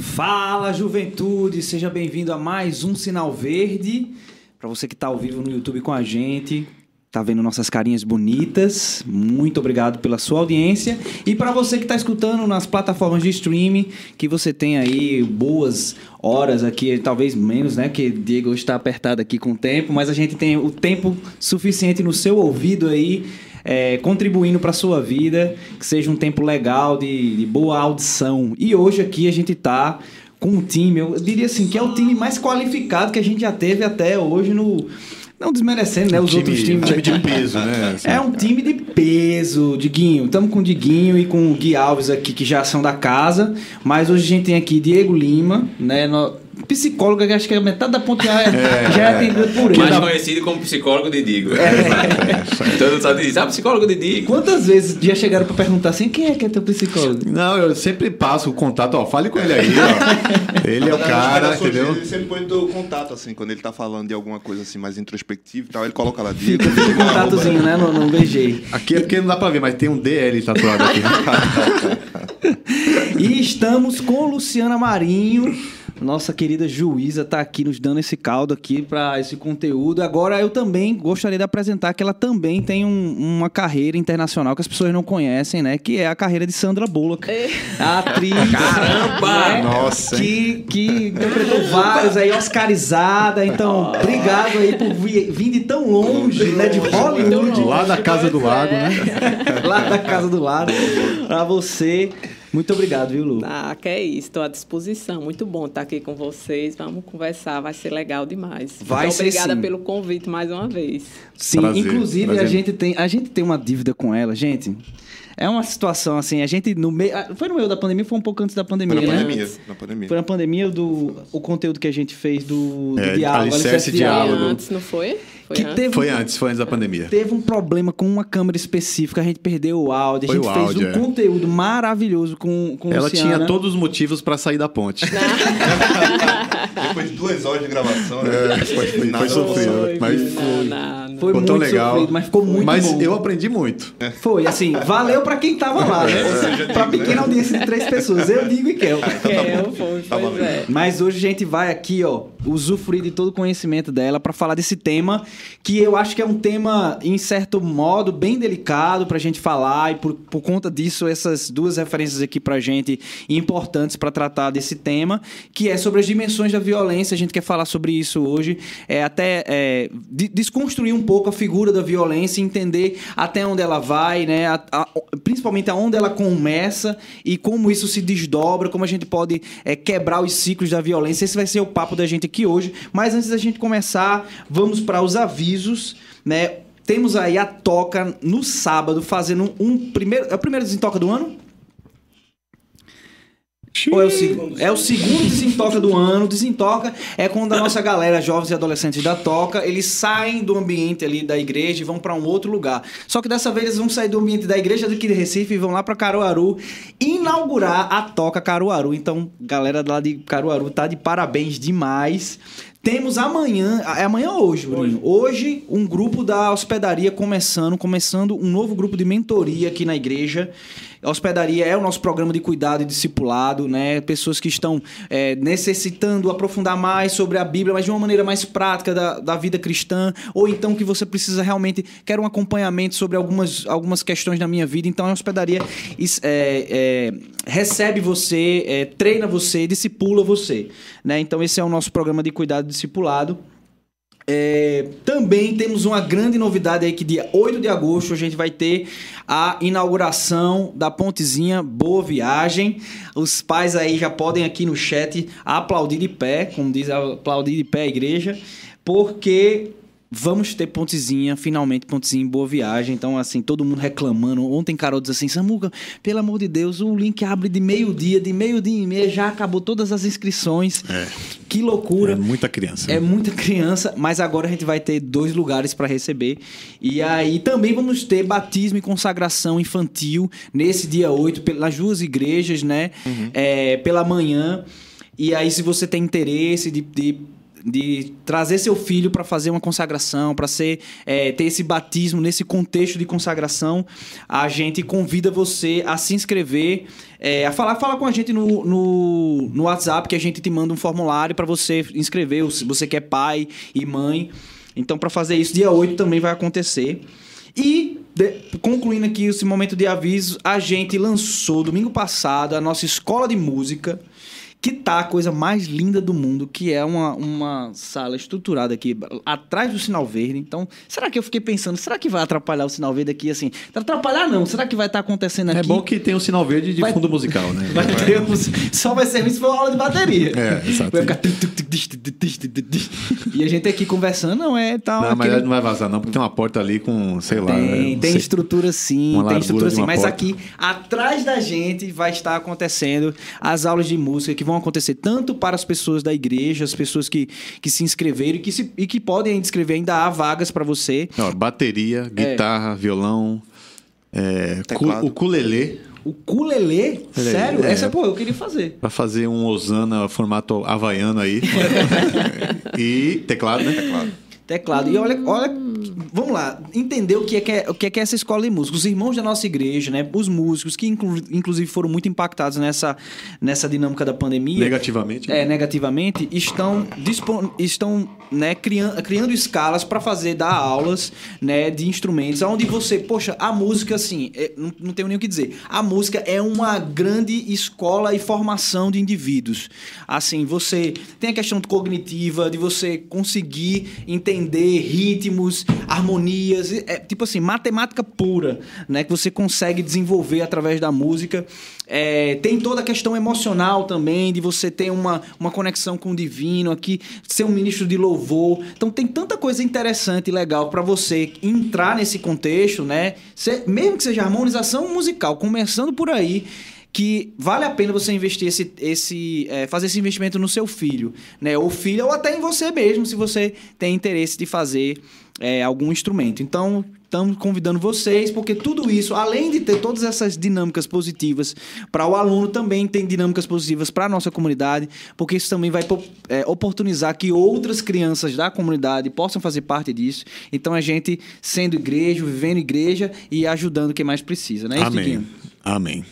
Fala, juventude! Seja bem-vindo a mais um Sinal Verde. Para você que está ao vivo no YouTube com a gente, tá vendo nossas carinhas bonitas. Muito obrigado pela sua audiência. E para você que está escutando nas plataformas de streaming, que você tem aí boas horas aqui, talvez menos, né? Que Diego está apertado aqui com o tempo, mas a gente tem o tempo suficiente no seu ouvido aí. É, contribuindo para sua vida, que seja um tempo legal, de, de boa audição. E hoje aqui a gente tá com um time, eu diria assim, que é o time mais qualificado que a gente já teve até hoje no, não desmerecendo, né? Os time, outros times. Um time de peso, né? Assim. É um time de peso, Diguinho. Estamos com o Diguinho e com o Gui Alves aqui, que já são da casa. Mas hoje a gente tem aqui Diego Lima, né? No... Psicóloga, que acho que é metade da ponte já é, já é atendida por ele. Mais conhecido como psicólogo de Digo. É. Todo mundo sabe disso. Ah, psicólogo de Digo. Quantas vezes já chegaram para perguntar assim, quem é que é teu psicólogo? Não, eu sempre passo o contato, ó, fale com ele aí, ó. Ele é o cara, entendeu? Ele sempre põe o contato, assim, quando ele tá falando de alguma coisa assim mais introspectiva e tal, ele coloca lá Fica, fica o contatozinho, né? Não, não beijei. Aqui é porque não dá pra ver, mas tem um DL tatuado aqui. E estamos com Luciana Marinho. Nossa querida juíza está aqui nos dando esse caldo aqui para esse conteúdo. Agora eu também gostaria de apresentar que ela também tem um, uma carreira internacional que as pessoas não conhecem, né? Que é a carreira de Sandra Bullock, É. a atriz. Caramba! né? Nossa? Que, que interpretou vários aí, Oscarizada. Então, obrigado aí por vir, vir de tão longe, né? De Hollywood. Lá da casa do lago, né? Lá da casa do lado. Pra você. Muito obrigado, viu, Lu? Ah, que é isso, estou à disposição. Muito bom estar aqui com vocês. Vamos conversar, vai ser legal demais. Vai Muito ser obrigada sim. pelo convite mais uma vez. Sim, Prazer, inclusive prazer. a gente tem a gente tem uma dívida com ela, gente. É uma situação assim, a gente no meio, ah, foi no meio da pandemia, foi um pouco antes da pandemia, Foi na né? pandemia. Na pandemia. Foi na pandemia do o conteúdo que a gente fez do, do É, diálogo, alicerce alicerce diálogo. Foi antes, não foi? Foi Que antes? teve, Foi antes, foi antes da pandemia. teve um problema com uma câmera específica, a gente perdeu o áudio, a Foi gente o fez áudio, um é. conteúdo maravilhoso com, com Ela Luciana. tinha todos os motivos pra sair da ponte. Depois de duas horas de gravação, né? É, foi, foi, Nada. foi sofrido. Foi, Mas. Foi ficou muito tão legal. sofrido, mas ficou muito Mas bom. eu aprendi muito. Foi, assim, valeu pra quem tava lá, né? pra pequena audiência de três pessoas. Eu digo e Kel. É, foi, Tá pois é. Mas hoje a gente vai aqui, ó, usufruir de todo o conhecimento dela pra falar desse tema, que eu acho que é um tema, em certo modo, bem delicado pra gente falar, e por, por conta disso, essas duas referências aqui pra gente importantes pra tratar desse tema, que é sobre as dimensões da violência. A gente quer falar sobre isso hoje, é até é, de- desconstruir um pouco a figura da violência, entender até onde ela vai, né? a- a- principalmente aonde ela começa e como isso se desdobra, como a gente pode é, quebrar os ciclos da violência. Esse vai ser o papo da gente aqui hoje. Mas antes da gente começar, vamos para os avisos, né? Temos aí a toca no sábado fazendo um primeiro. É o primeiro desentoca do ano? Ou é o segundo? É o segundo desentoca do ano. Desentoca é quando a nossa galera, jovens e adolescentes da toca, eles saem do ambiente ali da igreja e vão para um outro lugar. Só que dessa vez eles vão sair do ambiente da igreja daqui de Recife e vão lá para Caruaru inaugurar a toca Caruaru. Então, galera lá de Caruaru tá de parabéns demais. Temos amanhã, é amanhã ou hoje, Bruno? Hoje, um grupo da hospedaria começando, começando um novo grupo de mentoria aqui na igreja. A hospedaria é o nosso programa de cuidado e discipulado, né? Pessoas que estão é, necessitando aprofundar mais sobre a Bíblia, mas de uma maneira mais prática da, da vida cristã, ou então que você precisa realmente quer um acompanhamento sobre algumas, algumas questões da minha vida. Então a hospedaria é, é, recebe você, é, treina você, discipula você, né? Então esse é o nosso programa de cuidado e discipulado. É, também temos uma grande novidade aí que dia 8 de agosto a gente vai ter a inauguração da pontezinha Boa Viagem. Os pais aí já podem aqui no chat aplaudir de pé, como diz, aplaudir de pé a igreja, porque vamos ter pontezinha, finalmente pontezinha em Boa Viagem. Então, assim, todo mundo reclamando. Ontem Carol disse assim, Samuca, pelo amor de Deus, o link abre de meio-dia, de meio-dia e meia, já acabou todas as inscrições. É. Que loucura. É muita criança. É muita criança, mas agora a gente vai ter dois lugares para receber. E aí também vamos ter batismo e consagração infantil nesse dia 8, pe- nas duas igrejas, né? É, pela manhã. E aí, se você tem interesse de, de de trazer seu filho para fazer uma consagração, para ser é, ter esse batismo nesse contexto de consagração, a gente convida você a se inscrever, é, a falar, fala com a gente no, no, no WhatsApp que a gente te manda um formulário para você inscrever, se você quer pai e mãe. Então, para fazer isso, dia 8 também vai acontecer. E, de- concluindo aqui esse momento de aviso, a gente lançou domingo passado a nossa escola de música, que tá a coisa mais linda do mundo, que é uma, uma sala estruturada aqui atrás do sinal verde. Então, será que eu fiquei pensando, será que vai atrapalhar o sinal verde aqui assim? Atrapalhar não, será que vai estar acontecendo aqui? É bom que tem um sinal verde de Vai- fundo musical, né? Vai ter um, só vai servir se for uma aula de bateria. É, exato. Vai ficar... E a gente aqui conversando, não é tal. Não, mas aquele- não vai vazar não, porque tem uma porta ali com, sei lá... Tem, tem sei. estrutura sim, Uma tem estrutura sim. Mas porta. aqui, atrás da gente, vai estar acontecendo as aulas de música que vão acontecer tanto para as pessoas da igreja, as pessoas que, que se inscreveram e que, se, e que podem ainda inscrever, ainda há vagas para você. Ó, bateria, guitarra, violão, é, cu- o ukulele O ukulele, sério? é. Essa, pô, eu queria fazer. Pra fazer um Osana formato havaiano aí. e teclado, né? Teclado. Teclado. E olha, olha, vamos lá, entender o que é que é, o que é, que é essa escola de música. Os irmãos da nossa igreja, né? Os músicos que inclu- inclusive foram muito impactados nessa, nessa dinâmica da pandemia. Negativamente. É, negativamente, estão, dispon- estão né, criando, criando escalas para fazer, dar aulas né, de instrumentos, onde você, poxa, a música, assim, é, não, não tenho nem o que dizer. A música é uma grande escola e formação de indivíduos. Assim, você tem a questão cognitiva, de você conseguir entender ritmos, harmonias, é tipo assim, matemática pura, né, que você consegue desenvolver através da música. É, tem toda a questão emocional também, de você ter uma, uma conexão com o divino aqui, ser um ministro de louvor. Então tem tanta coisa interessante e legal para você entrar nesse contexto, né? Mesmo que seja harmonização musical, começando por aí, que vale a pena você investir esse, esse é, fazer esse investimento no seu filho, né? Ou filho, ou até em você mesmo, se você tem interesse de fazer é, algum instrumento. Então, estamos convidando vocês, porque tudo isso, além de ter todas essas dinâmicas positivas para o aluno, também tem dinâmicas positivas para a nossa comunidade, porque isso também vai é, oportunizar que outras crianças da comunidade possam fazer parte disso. Então, a gente sendo igreja, vivendo igreja e ajudando quem mais precisa, né? Amém. Amém.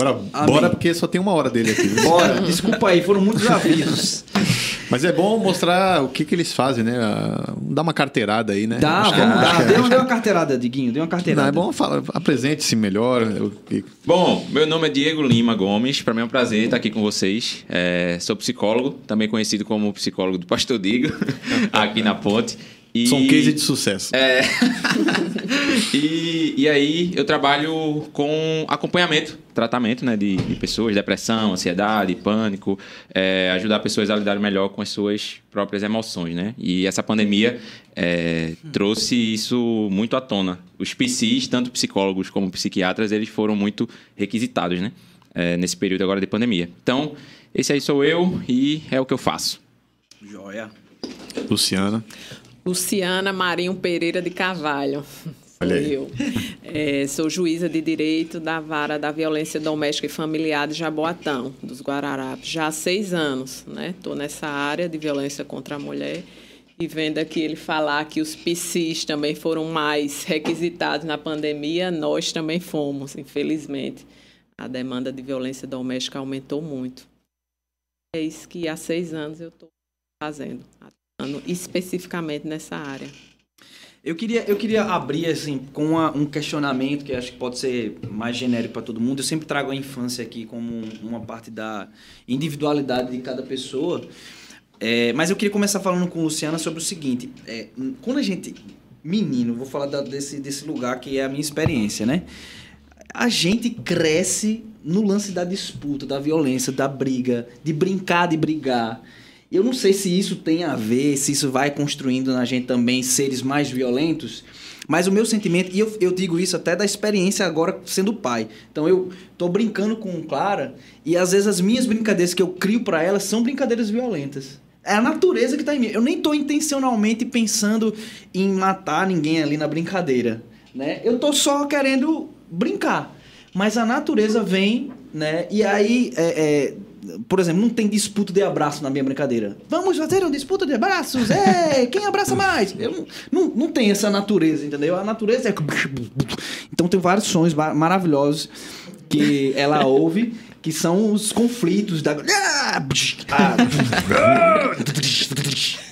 Agora, Amém. bora, porque só tem uma hora dele aqui. Bora, desculpa aí, foram muitos avisos. Mas é bom mostrar o que, que eles fazem, né? Ah, Dá uma carteirada aí, né? Dá, Acho que- vamos dar. dê uma carteirada, Diguinho, dê uma carteirada. Não, é bom falar, apresente-se melhor. e- Bom, meu nome é Diego Lima Gomes. Para mim é um prazer estar aqui com vocês. É, sou psicólogo, também conhecido como psicólogo do Pastor Digo, aqui na Ponte. E... Um case de sucesso. É. e, e aí eu trabalho com acompanhamento, tratamento né, de, de pessoas, depressão, ansiedade, pânico, é, ajudar pessoas a lidar melhor com as suas próprias emoções, né? E essa pandemia é, trouxe isso muito à tona. Os psis, tanto psicólogos como psiquiatras, eles foram muito requisitados, né? É, nesse período agora de pandemia. Então, esse aí sou eu e é o que eu faço. Joia. Luciana. Luciana Marinho Pereira de Carvalho. Olha aí. eu. É, sou juíza de direito da vara da violência doméstica e familiar de Jaboatão, dos Guararapes, já há seis anos. Estou nessa área de violência contra a mulher e vendo aqui ele falar que os PCs também foram mais requisitados na pandemia, nós também fomos, infelizmente. A demanda de violência doméstica aumentou muito. É isso que há seis anos eu estou fazendo, especificamente nessa área. Eu queria, eu queria abrir assim com uma- um questionamento que acho que pode ser mais genérico para todo mundo. Eu sempre trago a infância aqui como um- uma parte da individualidade de cada pessoa. É, mas eu queria começar falando com Luciana sobre o seguinte: é, quando a gente menino, vou falar da- desse, desse lugar que é a minha experiência, né? A gente cresce no lance da disputa, da violência, da briga, de brincar de brigar. Eu não sei se isso tem a ver, se isso vai construindo na gente também seres mais violentos, mas o meu sentimento, e eu, eu digo isso até da experiência agora sendo pai. Então eu tô brincando com Clara e às vezes as minhas brincadeiras que eu crio para ela são brincadeiras violentas. É a natureza que tá em mim. Eu nem tô intencionalmente pensando em matar ninguém ali na brincadeira, né? Eu tô só querendo brincar. Mas a natureza vem, né? E aí, é, é, por exemplo, não tem disputa de abraço na minha brincadeira. Vamos fazer uma disputa de abraços? É, quem abraça mais? Eu não, não, não tem essa natureza, entendeu? A natureza é. Então tem vários sons ma- maravilhosos que ela ouve, que são os conflitos da.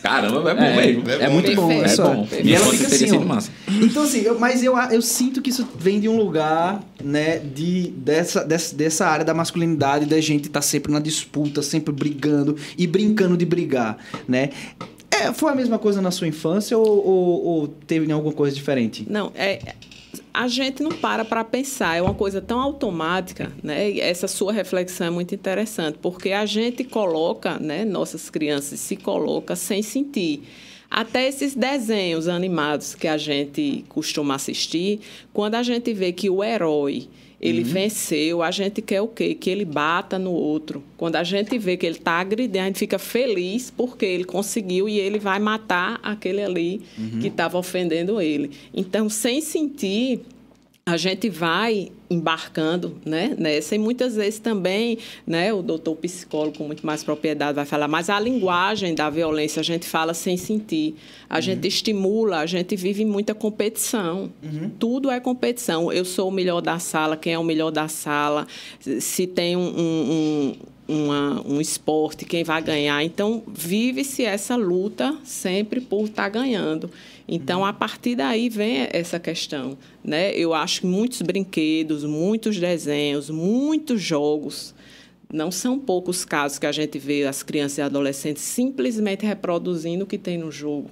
Caramba, é bom É, mesmo. é muito bom, Perfeito. é só. É bom. E ela fica assim, massa. Então, assim, eu- mas eu, eu sinto que isso vem de um lugar, né, de, dessa, dessa, dessa área da masculinidade, da gente estar sempre na disputa, sempre brigando e brincando de brigar, né? É, foi a mesma coisa na sua infância ou, ou, ou teve alguma coisa diferente? Não, é, a gente não para para pensar, é uma coisa tão automática, né? E essa sua reflexão é muito interessante, porque a gente coloca, né, nossas crianças se coloca sem sentir. Até esses desenhos animados que a gente costuma assistir, quando a gente vê que o herói ele venceu, a gente quer o quê? Que ele bata no outro. Quando a gente vê que ele está agredindo, a gente fica feliz porque ele conseguiu e ele vai matar aquele ali que estava ofendendo ele. Então, sem sentir, a gente vai embarcando né, nessa. E muitas vezes também né, o doutor psicólogo com muito mais propriedade vai falar, mas a linguagem da violência a gente fala sem sentir, a gente estimula, a gente vive muita competição, tudo é competição, eu sou o melhor da sala, quem é o melhor da sala, se tem um, um, um uma, um esporte, quem vai ganhar. Então, vive-se essa luta sempre por estar ganhando. Então, a partir daí vem essa questão. Né? Eu acho que muitos brinquedos, muitos desenhos, muitos jogos. Não são poucos casos que a gente vê as crianças e adolescentes simplesmente reproduzindo o que tem no jogo.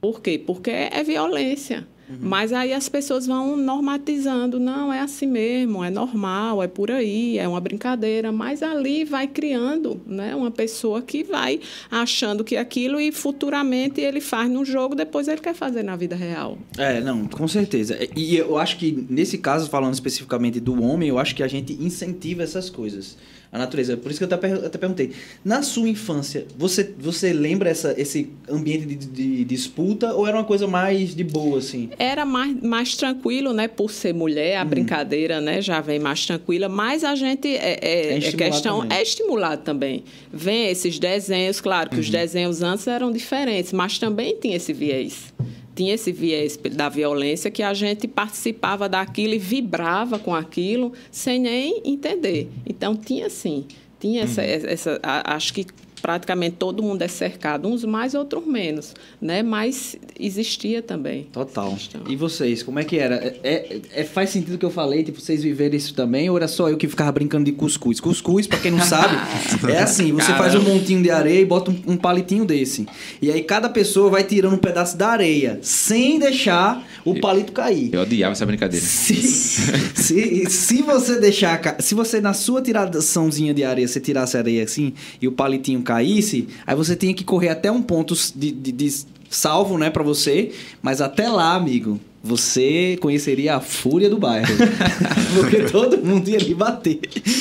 Por quê? Porque é violência. Mas aí as pessoas vão normatizando, não, é assim mesmo, é normal, é por aí, é uma brincadeira, mas ali vai criando, né, uma pessoa que vai achando que aquilo e futuramente ele faz no jogo, depois ele quer fazer na vida real. É, não, com certeza. E eu acho que nesse caso, falando especificamente do homem, eu acho que a gente incentiva essas coisas. A natureza. Por isso que eu até, até perguntei. Na sua infância, você, você lembra essa, esse ambiente de, de disputa ou era uma coisa mais de boa, assim? Era mais, mais tranquilo, né? Por ser mulher, a brincadeira, né? Já vem mais tranquila. Mas a gente é, é, É é questão também. é estimulado também. Vem esses desenhos, claro que os desenhos antes eram diferentes, mas também tinha esse viés. Tinha esse viés da violência que a gente participava daquilo e vibrava com aquilo sem nem entender. Então tinha sim, tinha essa, essa a- acho que praticamente todo mundo é cercado, uns mais, outros menos, né? Mas existia também. Total. E vocês, como é que era? É, é- é- faz sentido o que eu falei, tipo, vocês viverem isso também, ou era só eu que ficava brincando de cuscuz? Cuscuz, pra quem não sabe, é assim, você faz um montinho de areia e bota um, um palitinho desse. E aí cada pessoa vai tirando um pedaço da areia, sem deixar o palito cair. Eu odiava essa brincadeira. Se, se, se você deixar. Se você na sua tiraçãozinha de areia, você tirasse a areia assim e o palitinho caísse, aí você tinha que correr até um ponto de, de- de salvo, né, pra você. Mas até lá, amigo, você conheceria a fúria do bairro. Porque todo mundo ia lhe bater.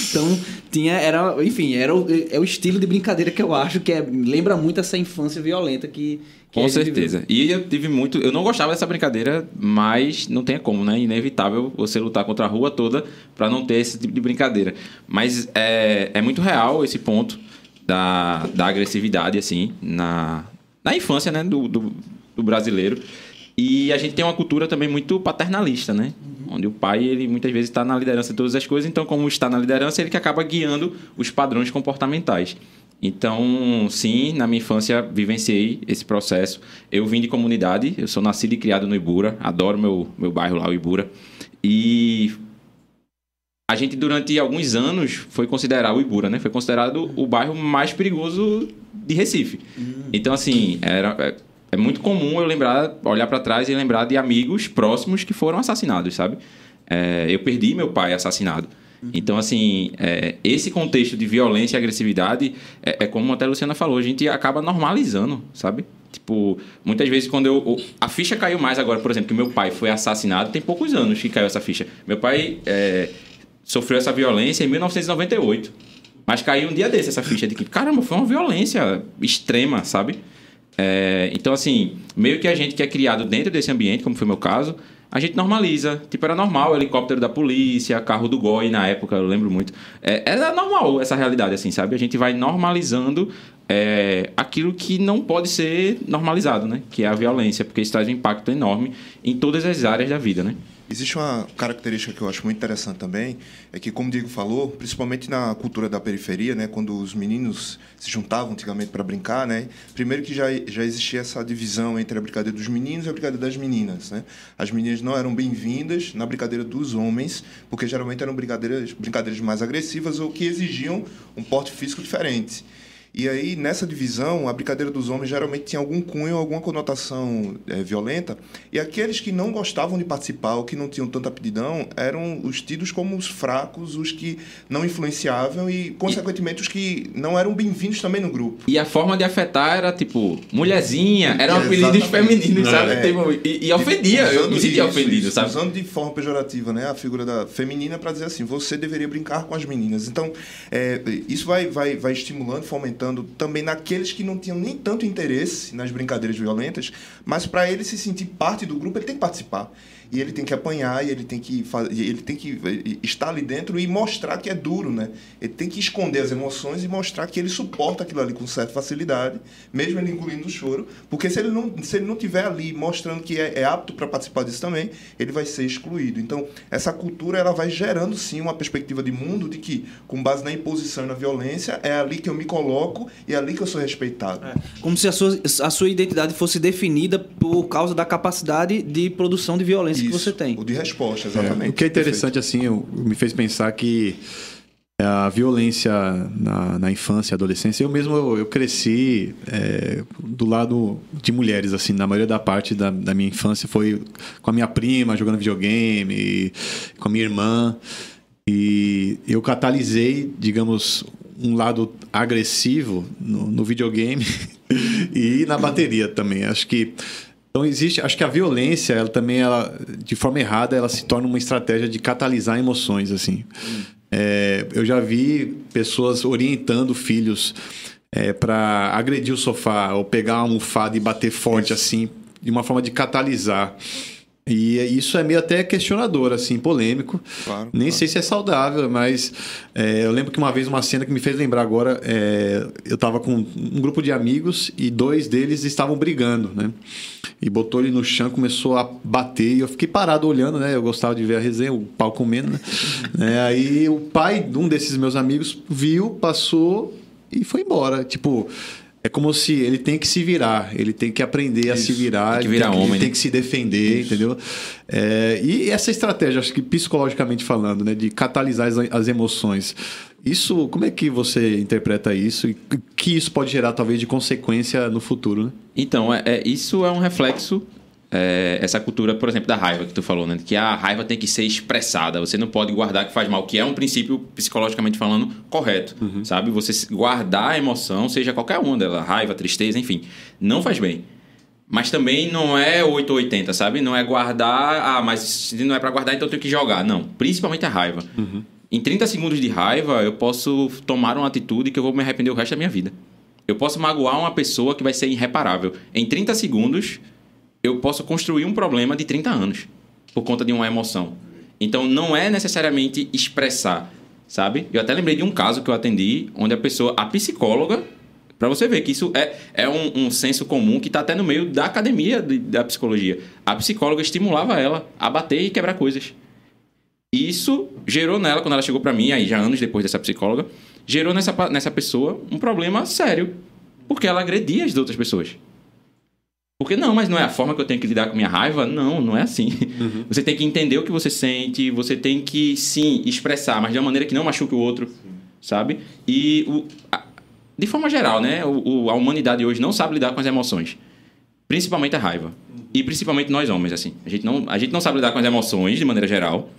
Então, tinha. Era, enfim, era o, é o estilo de brincadeira que eu acho que é, lembra muito essa infância violenta que. que Com certeza. E eu tive muito. Eu não gostava dessa brincadeira, mas não tem como, né? Inevitável você lutar contra a rua toda pra não ter esse tipo de brincadeira. Mas é, é muito real esse ponto da, da agressividade, assim, na, na infância, né? Do, do, do brasileiro. E a gente tem uma cultura também muito paternalista, né? Onde o pai, ele muitas vezes está na liderança de todas as coisas, então, como está na liderança, ele que acaba guiando os padrões comportamentais. Então, sim, na minha infância vivenciei esse processo. Eu vim de comunidade, eu sou nascido e criado no Ibura, adoro meu, meu bairro lá, o Ibura. E a gente, durante alguns anos, foi considerado o Ibura, né? Foi considerado o bairro mais perigoso de Recife. Então, assim, era, é, é muito comum eu lembrar, olhar para trás e lembrar de amigos próximos que foram assassinados, sabe? É, eu perdi meu pai assassinado. Então, assim, é, esse contexto de violência e agressividade é, é como até a Luciana falou, a gente acaba normalizando, sabe? Tipo, muitas vezes quando eu. A ficha caiu mais agora, por exemplo, que meu pai foi assassinado, tem poucos anos que caiu essa ficha. Meu pai é, sofreu essa violência em 1998. Mas caiu um dia desse essa ficha de que, caramba, foi uma violência extrema, sabe? É, então, assim, meio que a gente que é criado dentro desse ambiente, como foi o meu caso, a gente normaliza. Tipo, era normal, helicóptero da polícia, carro do GOI na época, eu lembro muito. É, era normal essa realidade, assim, sabe? A gente vai normalizando é, aquilo que não pode ser normalizado, né? Que é a violência, porque isso traz um impacto enorme em todas as áreas da vida, né? Existe uma característica que eu acho muito interessante também, é que, como o Diego falou, principalmente na cultura da periferia, né, quando os meninos se juntavam antigamente para brincar, né, primeiro que já, já existia essa divisão entre a brincadeira dos meninos e a brincadeira das meninas. Né? As meninas não eram bem-vindas na brincadeira dos homens, porque geralmente eram brincadeiras, brincadeiras mais agressivas ou que exigiam um porte físico diferente. E aí, nessa divisão, a brincadeira dos homens geralmente tinha algum cunho, alguma conotação é, violenta, e aqueles que não gostavam de participar ou que não tinham tanta aptidão eram os tidos como os fracos, os que não influenciavam e, consequentemente, os que não eram bem-vindos também no grupo. E a forma de afetar era tipo, mulherzinha, eram apelidos femininos, sabe? É. Tipo, e, e ofendia, eu me sentia isso, ofendido, isso, sabe? Usando de forma pejorativa, né? A figura da feminina para dizer assim, você deveria brincar com as meninas. Então, é, isso vai, vai, vai estimulando, fomentando também naqueles que não tinham nem tanto interesse nas brincadeiras violentas, mas para ele se sentir parte do grupo, ele tem que participar. E ele tem que apanhar, e ele tem que, fa- e ele tem que eh, estar ali dentro e mostrar que é duro, né? Ele tem que esconder as emoções e mostrar que ele suporta aquilo ali com certa facilidade, mesmo ele engolindo o choro, porque se ele não, se ele não tiver ali mostrando que é, é apto para participar disso também, ele vai ser excluído. Então, essa cultura ela vai gerando sim uma perspectiva de mundo de que, com base na imposição e na violência, é ali que eu me coloco e é ali que eu sou respeitado. Como se a sua, a sua identidade fosse definida por causa da capacidade de produção de violência que Isso, você tem. O de resposta, É, exatamente. o que é interessante, assim, eu- me fez pensar que a violência na, na infância e adolescência, eu mesmo eu, eu cresci é, do lado de mulheres, assim, na maioria da parte da, da minha infância foi com a minha prima jogando videogame, com a minha irmã, e eu catalisei, digamos, um lado agressivo no, no videogame e na bateria também. Acho que então existe, acho que a violência, ela também, ela, de forma errada, ela se torna uma estratégia de catalisar emoções, assim. É, eu já vi pessoas orientando filhos para agredir o sofá ou pegar uma almofada e bater forte, assim, de uma forma de catalisar. E isso é meio até questionador, assim, polêmico. Claro, Nem claro. sei se é saudável, mas é, eu lembro que uma vez uma cena que me fez lembrar agora, é, eu tava com um grupo de amigos e dois deles estavam brigando, né? E botou ele no chão, começou a bater e eu fiquei parado olhando, né? Eu gostava de ver a resenha, o pau comendo, né? É, aí o pai de um desses meus amigos viu, passou e foi embora. Tipo, é como se ele tem que se virar, ele tem que aprender a se virar, Tem que ele virar tem, homem, ele tem né? que se defender, entendeu? É, e essa estratégia, acho que psicologicamente falando, né, de catalisar as, as emoções, isso, como é que você interpreta isso e que isso pode gerar talvez de consequência no futuro, né? Então, é, é- isso é um reflexo, é, essa cultura, por exemplo, da raiva que tu falou, né? Que a raiva tem que ser expressada, você não pode guardar que faz mal, que é um princípio, psicologicamente falando, correto, sabe? Você guardar a emoção, seja qualquer uma dela, raiva, tristeza, enfim, não faz bem. Mas também não é 8 ou 80, sabe? Não é guardar, ah, mas se não é pra guardar, então eu tenho que jogar. Não, principalmente a raiva. Em 30 segundos de raiva, eu posso tomar uma atitude que eu vou me arrepender o resto da minha vida. Eu posso magoar uma pessoa que vai ser irreparável. Em 30 segundos, eu posso construir um problema de 30 anos por conta de uma emoção. Então, não é necessariamente expressar, sabe? Eu até lembrei de um caso que eu atendi, onde a pessoa, a psicóloga, para você ver que isso é, é um, um senso comum que está até no meio da academia de- da psicologia. A psicóloga estimulava ela a bater e quebrar coisas. Isso gerou nela, quando ela chegou para mim, aí já anos depois dessa psicóloga, gerou nessa, nessa pessoa um problema sério. Porque ela agredia as outras pessoas. Porque não, mas não é a forma que eu tenho que lidar com minha raiva? Não, não é assim. Você tem que entender o que você sente, você tem que, sim, expressar, mas de uma maneira que não machuque o outro, sabe? E, o, a- de forma geral, né? O, o- a humanidade hoje não sabe lidar com as emoções. Principalmente a raiva. E principalmente nós homens, assim. A gente não, a gente não sabe lidar com as emoções, de maneira geral.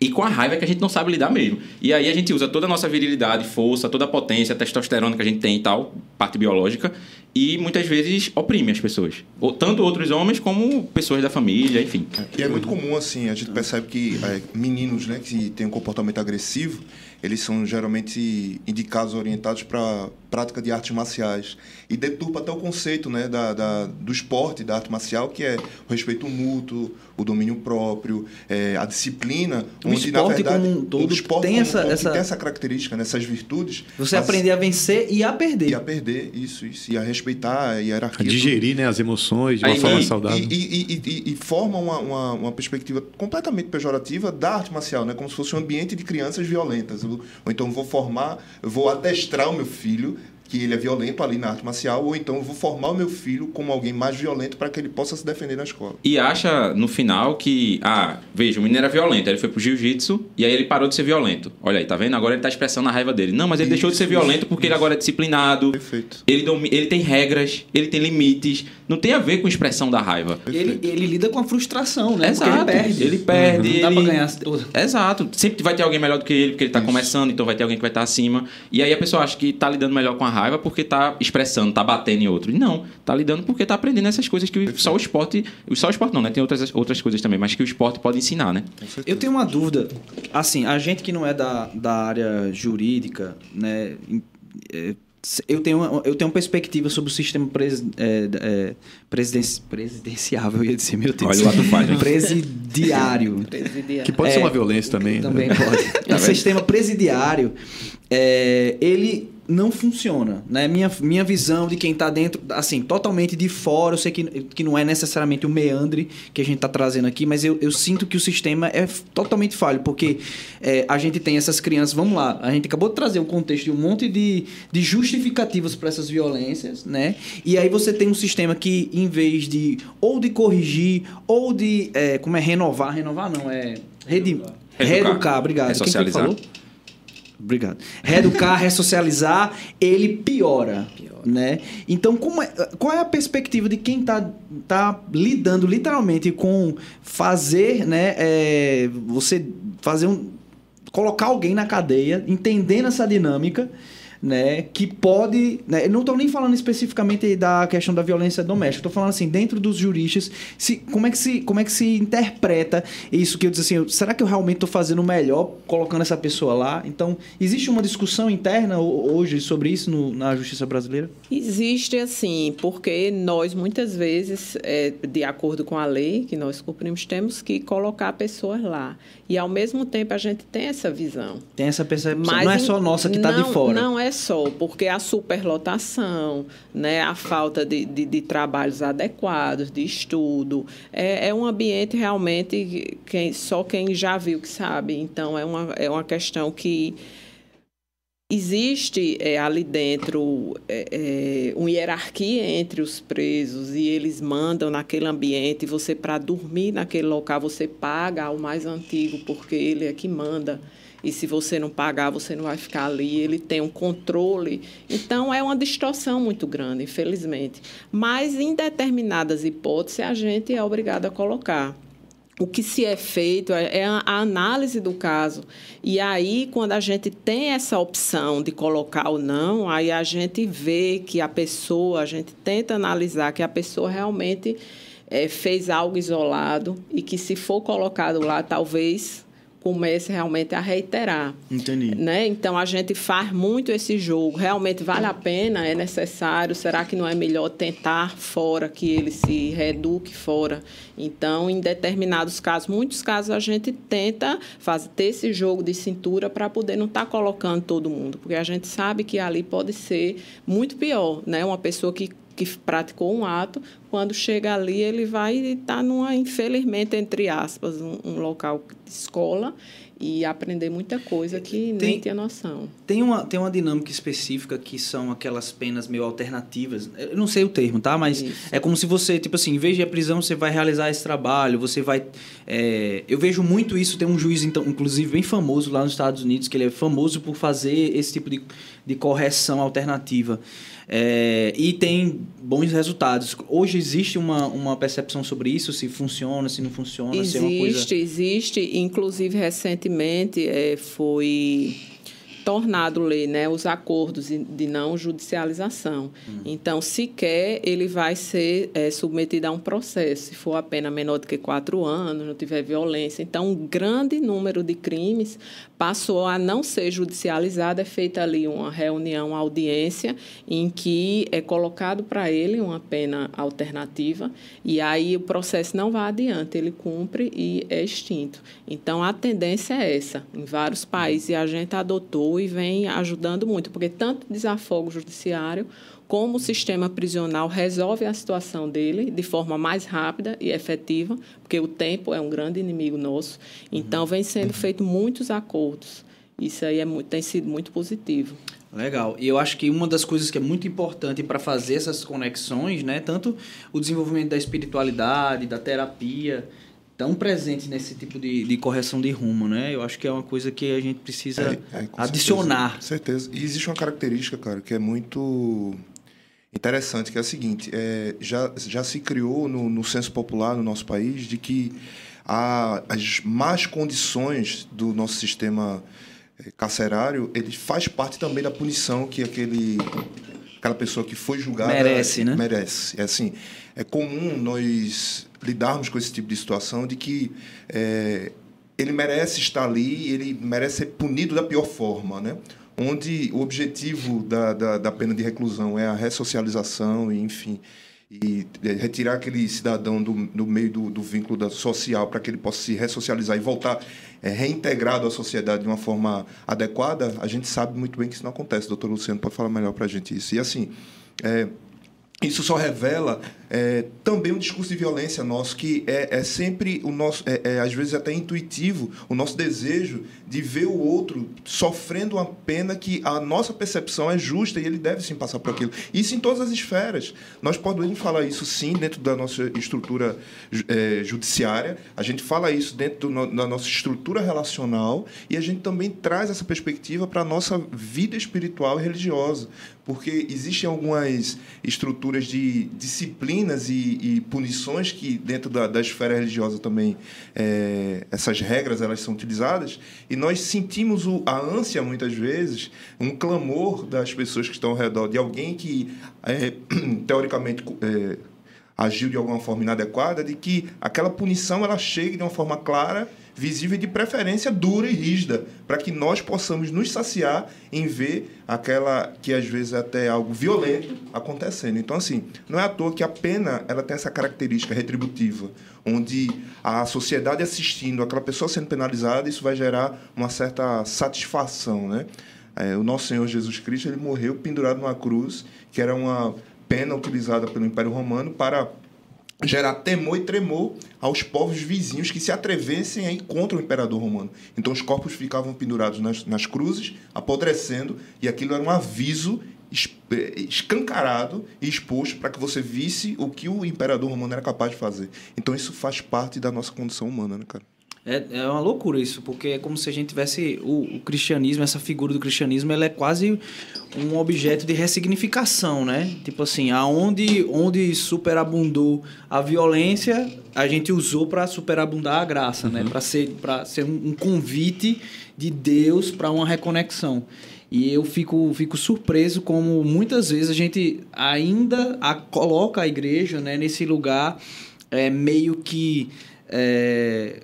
E com a raiva é que a gente não sabe lidar mesmo. E aí a gente usa toda a nossa virilidade, força, toda a potência, a testosterona que a gente tem e tal, parte biológica, e muitas vezes oprime as pessoas. Ou, tanto outros homens como pessoas da família, enfim. E é muito comum, assim, a gente percebe que é, meninos né, que têm um comportamento agressivo, eles são geralmente indicados, orientados para prática de artes marciais. E deturpa até o conceito né, da, da, do esporte, da arte marcial, que é o respeito mútuo, o domínio próprio, é, a disciplina, O onde, esporte na verdade, como um todo o esporte tem como essa- todo, essa- tem essa característica, né, essas virtudes. Você mas- aprender a vencer e a perder. E a perder, isso, isso. E a respeitar a A hierarquia. digerir né, as emoções de uma Aí, forma e- saudável. E, e, e, e, e forma uma, uma, uma perspectiva completamente pejorativa da arte marcial, né? como se fosse um ambiente de crianças violentas. Ou, ou então vou formar, vou adestrar o meu filho que ele é violento ali na arte marcial, ou então eu vou formar o meu filho como alguém mais violento para que ele possa se defender na escola. E acha no final que, ah, veja, o menino era violento, aí ele foi pro jiu-jitsu e aí ele parou de ser violento. Olha aí, tá vendo? Agora ele tá expressando a raiva dele. Não, mas ele deixou de ser Isso, violento porque ele agora é disciplinado. Perfeito. Ele, domi- ele tem regras, ele tem limites. Não tem a ver com expressão da raiva. Ele, ele lida com a frustração, né? Exato. Porque ele perde. Ele perde, Não dá ele- pra ganhar tudo. Exato. Sempre vai ter alguém melhor do que ele, porque ele tá começando, então vai ter alguém que vai estar acima. E aí a pessoa acha que tá lidando melhor com a raiva porque tá expressando, tá batendo em outro. Não, tá lidando porque tá aprendendo essas coisas que só o esporte. Só o esporte não, né? Tem outras, outras coisas também, mas que o esporte pode ensinar, né? Eu tenho uma dúvida. Assim, a gente que não é da, da área jurídica, né? é, eu tenho, uma- eu tenho uma perspectiva sobre o sistema pres, é, é, presiden- presidenciável, eu ia dizer, meu Deus. Olha o ato falho, hein? Presidiário. Presidiário. Que pode É, ser uma violência também. né? Também pode. o sistema presidiário, é, ele não funciona, né? Minha, minha visão de quem tá dentro, assim, totalmente de fora, eu sei que, que não é necessariamente o meandre que a gente tá trazendo aqui, mas eu, eu sinto que o sistema é totalmente falho, porque é, a gente tem essas crianças, vamos lá, a gente acabou de trazer um contexto de um monte de, de justificativas para essas violências, né? E aí você tem um sistema que, em vez de, ou de corrigir, ou de, é, como é, renovar, renovar não, é... Redim, Reeducar. reeducar, obrigado. Quem foi que Ressocializar. falou? Obrigado. Reeducar, ressocializar, ele piora. Né? Então, como é- qual é a perspectiva de quem está tá lidando literalmente com fazer, né? é, você fazer um. colocar alguém na cadeia, entendendo essa dinâmica, né? Que pode. Né, eu não estou nem falando especificamente da questão da violência doméstica, estou falando assim, dentro dos juristas, se, como, é que se, como é que se interpreta isso que eu disse assim, será que eu realmente estou fazendo o melhor colocando essa pessoa lá? Então, existe uma discussão interna ho- hoje sobre isso no- na justiça brasileira? Existe assim, porque nós muitas vezes, é, de acordo com a lei que nós cumprimos, temos que colocar pessoas lá. E ao mesmo tempo a gente tem essa visão. Tem essa percepção. Mas não é só nossa que está de fora. Não é só, porque a superlotação, né, a falta de, de, de trabalhos adequados, de estudo, é, é um ambiente realmente quem, só quem já viu que sabe. Então, é uma, é uma questão que existe é, ali dentro é, é, uma hierarquia entre os presos e eles mandam naquele ambiente. Você, para dormir naquele local, você paga ao mais antigo, porque ele é que manda. E se você não pagar, você não vai ficar ali. Ele tem um controle. Então, é uma distorção muito grande, infelizmente. Mas, em determinadas hipóteses, a gente é obrigado a colocar. O que se é feito é é a análise do caso. E aí, quando a gente tem essa opção de colocar ou não, aí a gente vê que a pessoa, a gente tenta analisar que a pessoa realmente eh, fez algo isolado e que, se for colocado lá, talvez comece realmente a reiterar. Entendi. Né? Então a gente faz muito esse jogo. Realmente vale a pena? É necessário? Será que não é melhor tentar fora que ele se reeduque fora? Então, em determinados casos, muitos casos a gente tenta fazer ter esse jogo de cintura para poder não estar colocando todo mundo, porque a gente sabe que ali pode ser muito pior, né? Uma pessoa que que praticou um ato, quando chega ali, ele vai estar numa, infelizmente, entre aspas, um, um local de escola e aprender muita coisa que nem Tem- tinha noção. Tem uma, tem uma dinâmica específica que são aquelas penas meio alternativas. Eu não sei o termo, tá? Mas Isso. é como se você, tipo assim, em vez de à prisão, você vai realizar esse trabalho, você vai. é, eu vejo muito isso. Tem um juiz, então, inclusive, bem famoso lá nos Estados Unidos, que ele é famoso por fazer esse tipo de, de correção alternativa. É, e tem bons resultados. Hoje existe uma, uma percepção sobre isso, se funciona, se não funciona, se é uma coisa. Existe, existe. Inclusive, recentemente, eh, foi tornado lei né, os acordos de não judicialização. Uhum. Então, sequer ele vai ser é, submetido a um processo, se for a pena menor do que quatro anos, não tiver violência. Então, um grande número de crimes passou a não ser judicializado, é feita ali uma reunião, uma audiência, em que é colocado para ele uma pena alternativa, e aí o processo não vai adiante, ele cumpre e é extinto. Então, a tendência é essa. Em vários países, a gente adotou e vem ajudando muito, porque tanto desafogo judiciário como o sistema prisional resolve a situação dele de forma mais rápida e efetiva, porque o tempo é um grande inimigo nosso. Então, vem sendo feito muitos acordos. Isso aí é muito, tem sido muito positivo. Legal. E eu acho que uma das coisas que é muito importante para fazer essas conexões, né, tanto o desenvolvimento da espiritualidade, da terapia, tão presentes nesse tipo de, de correção de rumo, né? Eu acho que é uma coisa que a gente precisa é, é, adicionar. Certeza, certeza. E existe uma característica, cara, que é muito interessante, que é a seguinte: é, já, já se criou no, no senso popular no nosso país de que a, as más condições do nosso sistema é, carcerário ele faz parte também da punição que aquele aquela pessoa que foi julgada merece, né? Merece. É assim, é comum nós lidarmos com esse tipo de situação de que é, ele merece estar ali, ele merece ser punido da pior forma, né? Onde o objetivo da, da, da pena de reclusão é a ressocialização, enfim, e retirar aquele cidadão do, do meio do, do vínculo da social para que ele possa se ressocializar e voltar é, reintegrado à sociedade de uma forma adequada, a gente sabe muito bem que isso não acontece. Doutor Luciano pode falar melhor para a gente isso. E assim, é, isso só revela é, também um discurso de violência nosso, que é, é sempre o nosso, é, é, às vezes até intuitivo, o nosso desejo de ver o outro sofrendo uma pena que a nossa percepção é justa e ele deve sim passar por aquilo. Isso em todas as esferas. Nós podemos falar isso sim dentro da nossa estrutura é, judiciária, a gente fala isso dentro do, da nossa estrutura relacional e a gente também traz essa perspectiva para a nossa vida espiritual e religiosa, porque existem algumas estruturas de disciplina e, e punições que dentro da, da esfera religiosa também é, essas regras elas são utilizadas e nós sentimos o, a ânsia muitas vezes um clamor das pessoas que estão ao redor de alguém que é, teoricamente é, agiu de alguma forma inadequada de que aquela punição ela chegue de uma forma clara visível e de preferência dura e rígida, para que nós possamos nos saciar em ver aquela que às vezes é até algo violento acontecendo. Então assim, não é à toa que a pena ela tem essa característica retributiva, onde a sociedade assistindo aquela pessoa sendo penalizada, isso vai gerar uma certa satisfação, né? É, o nosso Senhor Jesus Cristo ele morreu pendurado numa cruz, que era uma pena utilizada pelo Império Romano para gerar temor e tremor aos povos vizinhos que se atrevessem a ir contra o imperador romano. Então os corpos ficavam pendurados nas, nas cruzes, apodrecendo, e aquilo era um aviso escancarado e exposto para que você visse o que o imperador romano era capaz de fazer. Então isso faz parte da nossa condição humana, né, cara? É, é uma loucura isso, porque é como se a gente tivesse o, o, cristianismo, essa figura do cristianismo, ela é quase um objeto de ressignificação, né? Tipo assim, aonde onde superabundou a violência, a gente usou para superabundar a graça, né? uhum. né? Para ser para ser um, um convite de Deus para uma reconexão. E eu fico, fico surpreso como muitas vezes a gente ainda a, coloca a igreja né, nesse lugar é, meio que é,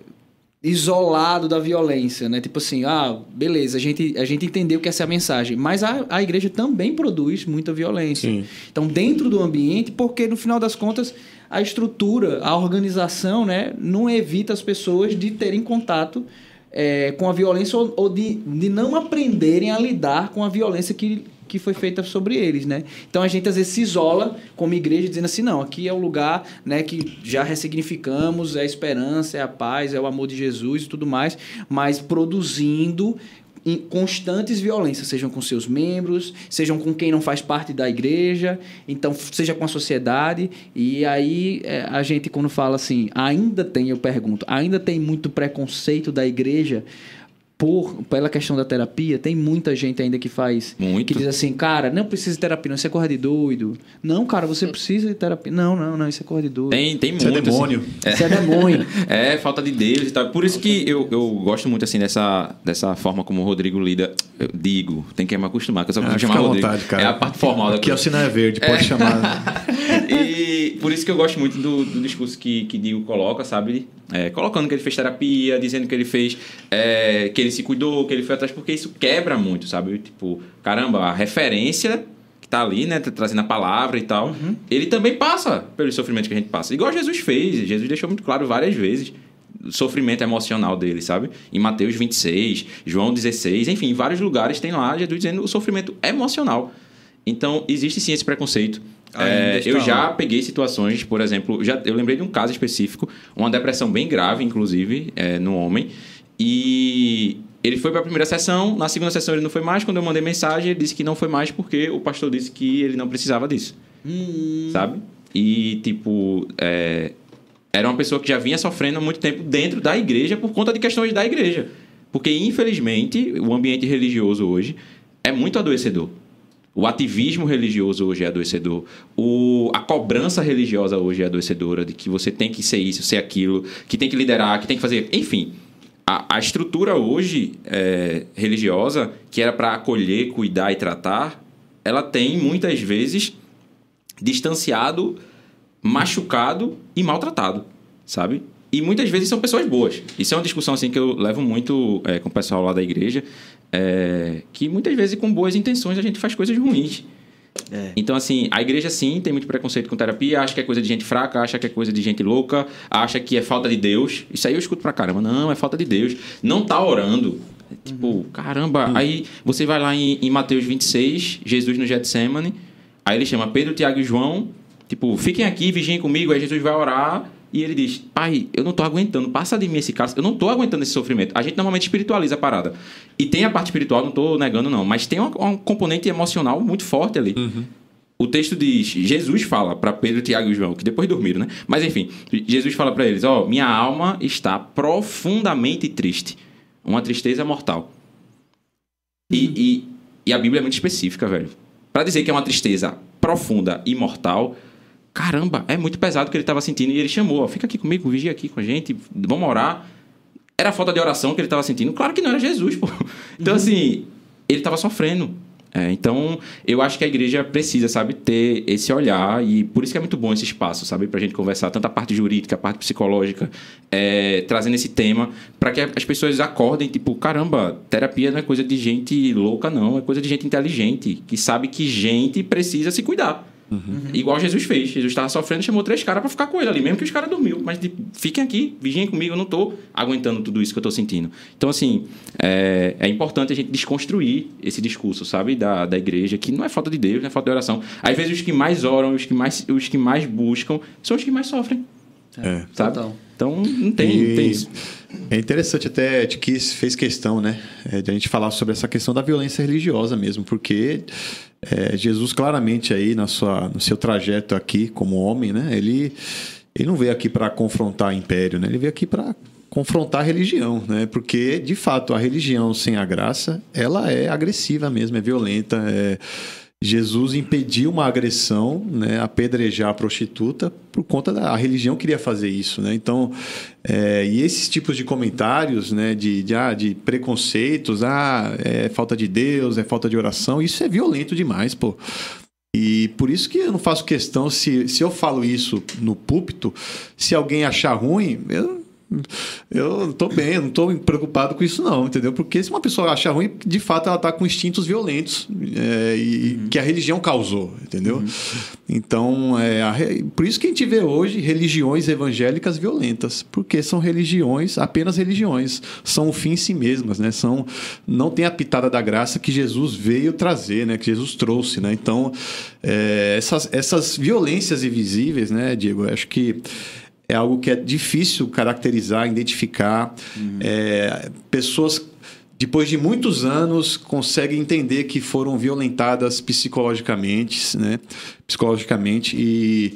isolado da violência, né? Tipo assim, ah, beleza, a gente, a gente entendeu que essa é a mensagem, mas a, a igreja também produz muita violência. Sim. Então, dentro do ambiente, porque no final das contas, a estrutura, a organização, né, não evita as pessoas de terem contato é, com a violência ou, ou de, de não aprenderem a lidar com a violência que, que foi feita sobre eles, né? Então a gente às vezes se isola como igreja dizendo assim, não, aqui é o lugar, né, que já ressignificamos, é a esperança, é a paz, é o amor de Jesus e tudo mais, mas produzindo constantes violências, sejam com seus membros, sejam com quem não faz parte da igreja, então seja com a sociedade. E aí é, a gente quando fala assim, ainda tem, eu pergunto, ainda tem muito preconceito da igreja por pela questão da terapia, tem muita gente ainda que faz. Muito. Que diz assim, cara, não precisa de terapia, não, isso é coisa de doido. Não, cara, você precisa de terapia. Não, não, não, isso é coisa de doido. Tem, tem Isso é muito. demônio. assim. Isso é demônio. É, falta de Deus e tal. Por isso que eu, eu gosto muito, assim, dessa, dessa forma como o Rodrigo lida. Eu digo, tem que me acostumar, que eu só Ah, costumo fica chamar Rodrigo. vontade, cara. É a parte formal da Aqui é o sinal é verde, pode chamar. E por isso que eu gosto muito do, do discurso que, que Digo coloca, sabe? É, colocando que ele fez terapia, dizendo que ele fez. é, que ele se cuidou, que ele foi atrás, porque isso quebra muito, sabe? Tipo, caramba, a referência que tá ali, né? tá Trazendo a palavra e tal. Ele também passa pelo sofrimento que a gente passa. Igual Jesus fez. Jesus deixou muito claro várias vezes o sofrimento emocional dele, sabe? Em Mateus 26, João 16, enfim, em vários lugares tem lá Jesus dizendo o sofrimento emocional. Então, existe sim esse preconceito. É, eu já peguei situações, por exemplo, já, eu lembrei de um caso específico, uma depressão bem grave, inclusive, é, no homem. E ele foi para a primeira sessão, na segunda sessão ele não foi mais. Quando eu mandei mensagem, ele disse que não foi mais porque o pastor disse que ele não precisava disso. Sabe? E, tipo, é, era uma pessoa que já vinha sofrendo há muito tempo dentro da igreja por conta de questões da igreja. Porque, infelizmente, o ambiente religioso hoje é muito adoecedor. O ativismo religioso hoje é adoecedor. O, a cobrança religiosa hoje é adoecedora de que você tem que ser isso, ser aquilo, que tem que liderar, que tem que fazer. Enfim, a, a estrutura hoje é, religiosa, que era para acolher, cuidar e tratar, ela tem muitas vezes distanciado, machucado e maltratado, sabe? E muitas vezes são pessoas boas. Isso é uma discussão assim que eu levo muito é, com o pessoal lá da igreja, é, que muitas vezes com boas intenções a gente faz coisas ruins. É. Então, assim, a igreja sim tem muito preconceito com terapia, acha que é coisa de gente fraca, acha que é coisa de gente louca, acha que é falta de Deus. Isso aí eu escuto pra caramba. Não, é falta de Deus. Não tá orando. Tipo, caramba. Aí você vai lá em, em Mateus 26, Jesus no Getsemane, aí ele chama Pedro, Tiago e João, tipo, fiquem aqui, vigiem comigo, aí Jesus vai orar. E ele diz: Pai, eu não tô aguentando, passa de mim esse cálice, eu não tô aguentando esse sofrimento. A gente normalmente espiritualiza a parada. E tem a parte espiritual, não tô negando, não, mas tem um, um componente emocional muito forte ali. O texto diz: Jesus fala para Pedro, Tiago e João, que depois dormiram, né? Mas enfim, Jesus fala para eles: Ó, minha alma está profundamente triste. Uma tristeza mortal. E, e, e a Bíblia é muito específica, velho. Para dizer que é uma tristeza profunda e mortal, caramba, é muito pesado o que ele estava sentindo. E ele chamou: ó, fica aqui comigo, vigia aqui com a gente, vamos orar. Era a falta de oração que ele estava sentindo? Claro que não era Jesus, pô. Então, assim, ele estava sofrendo. É, então, eu acho que a igreja precisa, sabe, ter esse olhar e por isso que é muito bom esse espaço, sabe, pra gente conversar tanto a parte jurídica, a parte psicológica, é, trazendo esse tema para que as pessoas acordem, tipo, caramba, terapia não é coisa de gente louca, não, é coisa de gente inteligente, que sabe que gente precisa se cuidar. Igual Jesus fez. Jesus estava sofrendo, chamou três caras para ficar com ele ali, mesmo que os caras dormiu. Mas tipo, fiquem aqui, vigiem comigo, eu não tô aguentando tudo isso que eu tô sentindo. Então, assim, é, é importante a gente desconstruir esse discurso, sabe, da, da igreja, que não é falta de Deus, não é falta de oração. Às vezes os que mais oram, os que mais, os que mais buscam, são os que mais sofrem. É. Sabe? Total. Então, não tem, não tem isso. É interessante até de que fez questão, né, é, de a gente falar sobre essa questão da violência religiosa mesmo, porque é, Jesus claramente aí na sua, no seu trajeto aqui como homem, né, ele ele não veio aqui para confrontar império, né, ele veio aqui para confrontar a religião, né, porque de fato a religião sem a graça ela é agressiva mesmo, é violenta, é Jesus impediu uma agressão, né, apedrejar a prostituta por conta da religião queria fazer isso, né? Então, é, e esses tipos de comentários, né, de, de, ah, de preconceitos, ah, é falta de Deus, é falta de oração, isso é violento demais, pô. E por isso que eu não faço questão se, se eu falo isso no púlpito, se alguém achar ruim, eu eu tô bem, eu não tô preocupado com isso não, entendeu? Porque se uma pessoa achar ruim, de fato ela tá com instintos violentos é, e que a religião causou, entendeu? Então, é, a por isso que a gente vê hoje religiões evangélicas violentas, porque são religiões, apenas religiões, são o fim em si mesmas, né? São, não tem a pitada da graça que Jesus veio trazer, né? Que Jesus trouxe, né? Então, é, essas, essas violências invisíveis, né, Diego? Eu acho que é algo que é difícil caracterizar, identificar. É, pessoas, depois de muitos anos, conseguem entender que foram violentadas psicologicamente, né? Psicologicamente e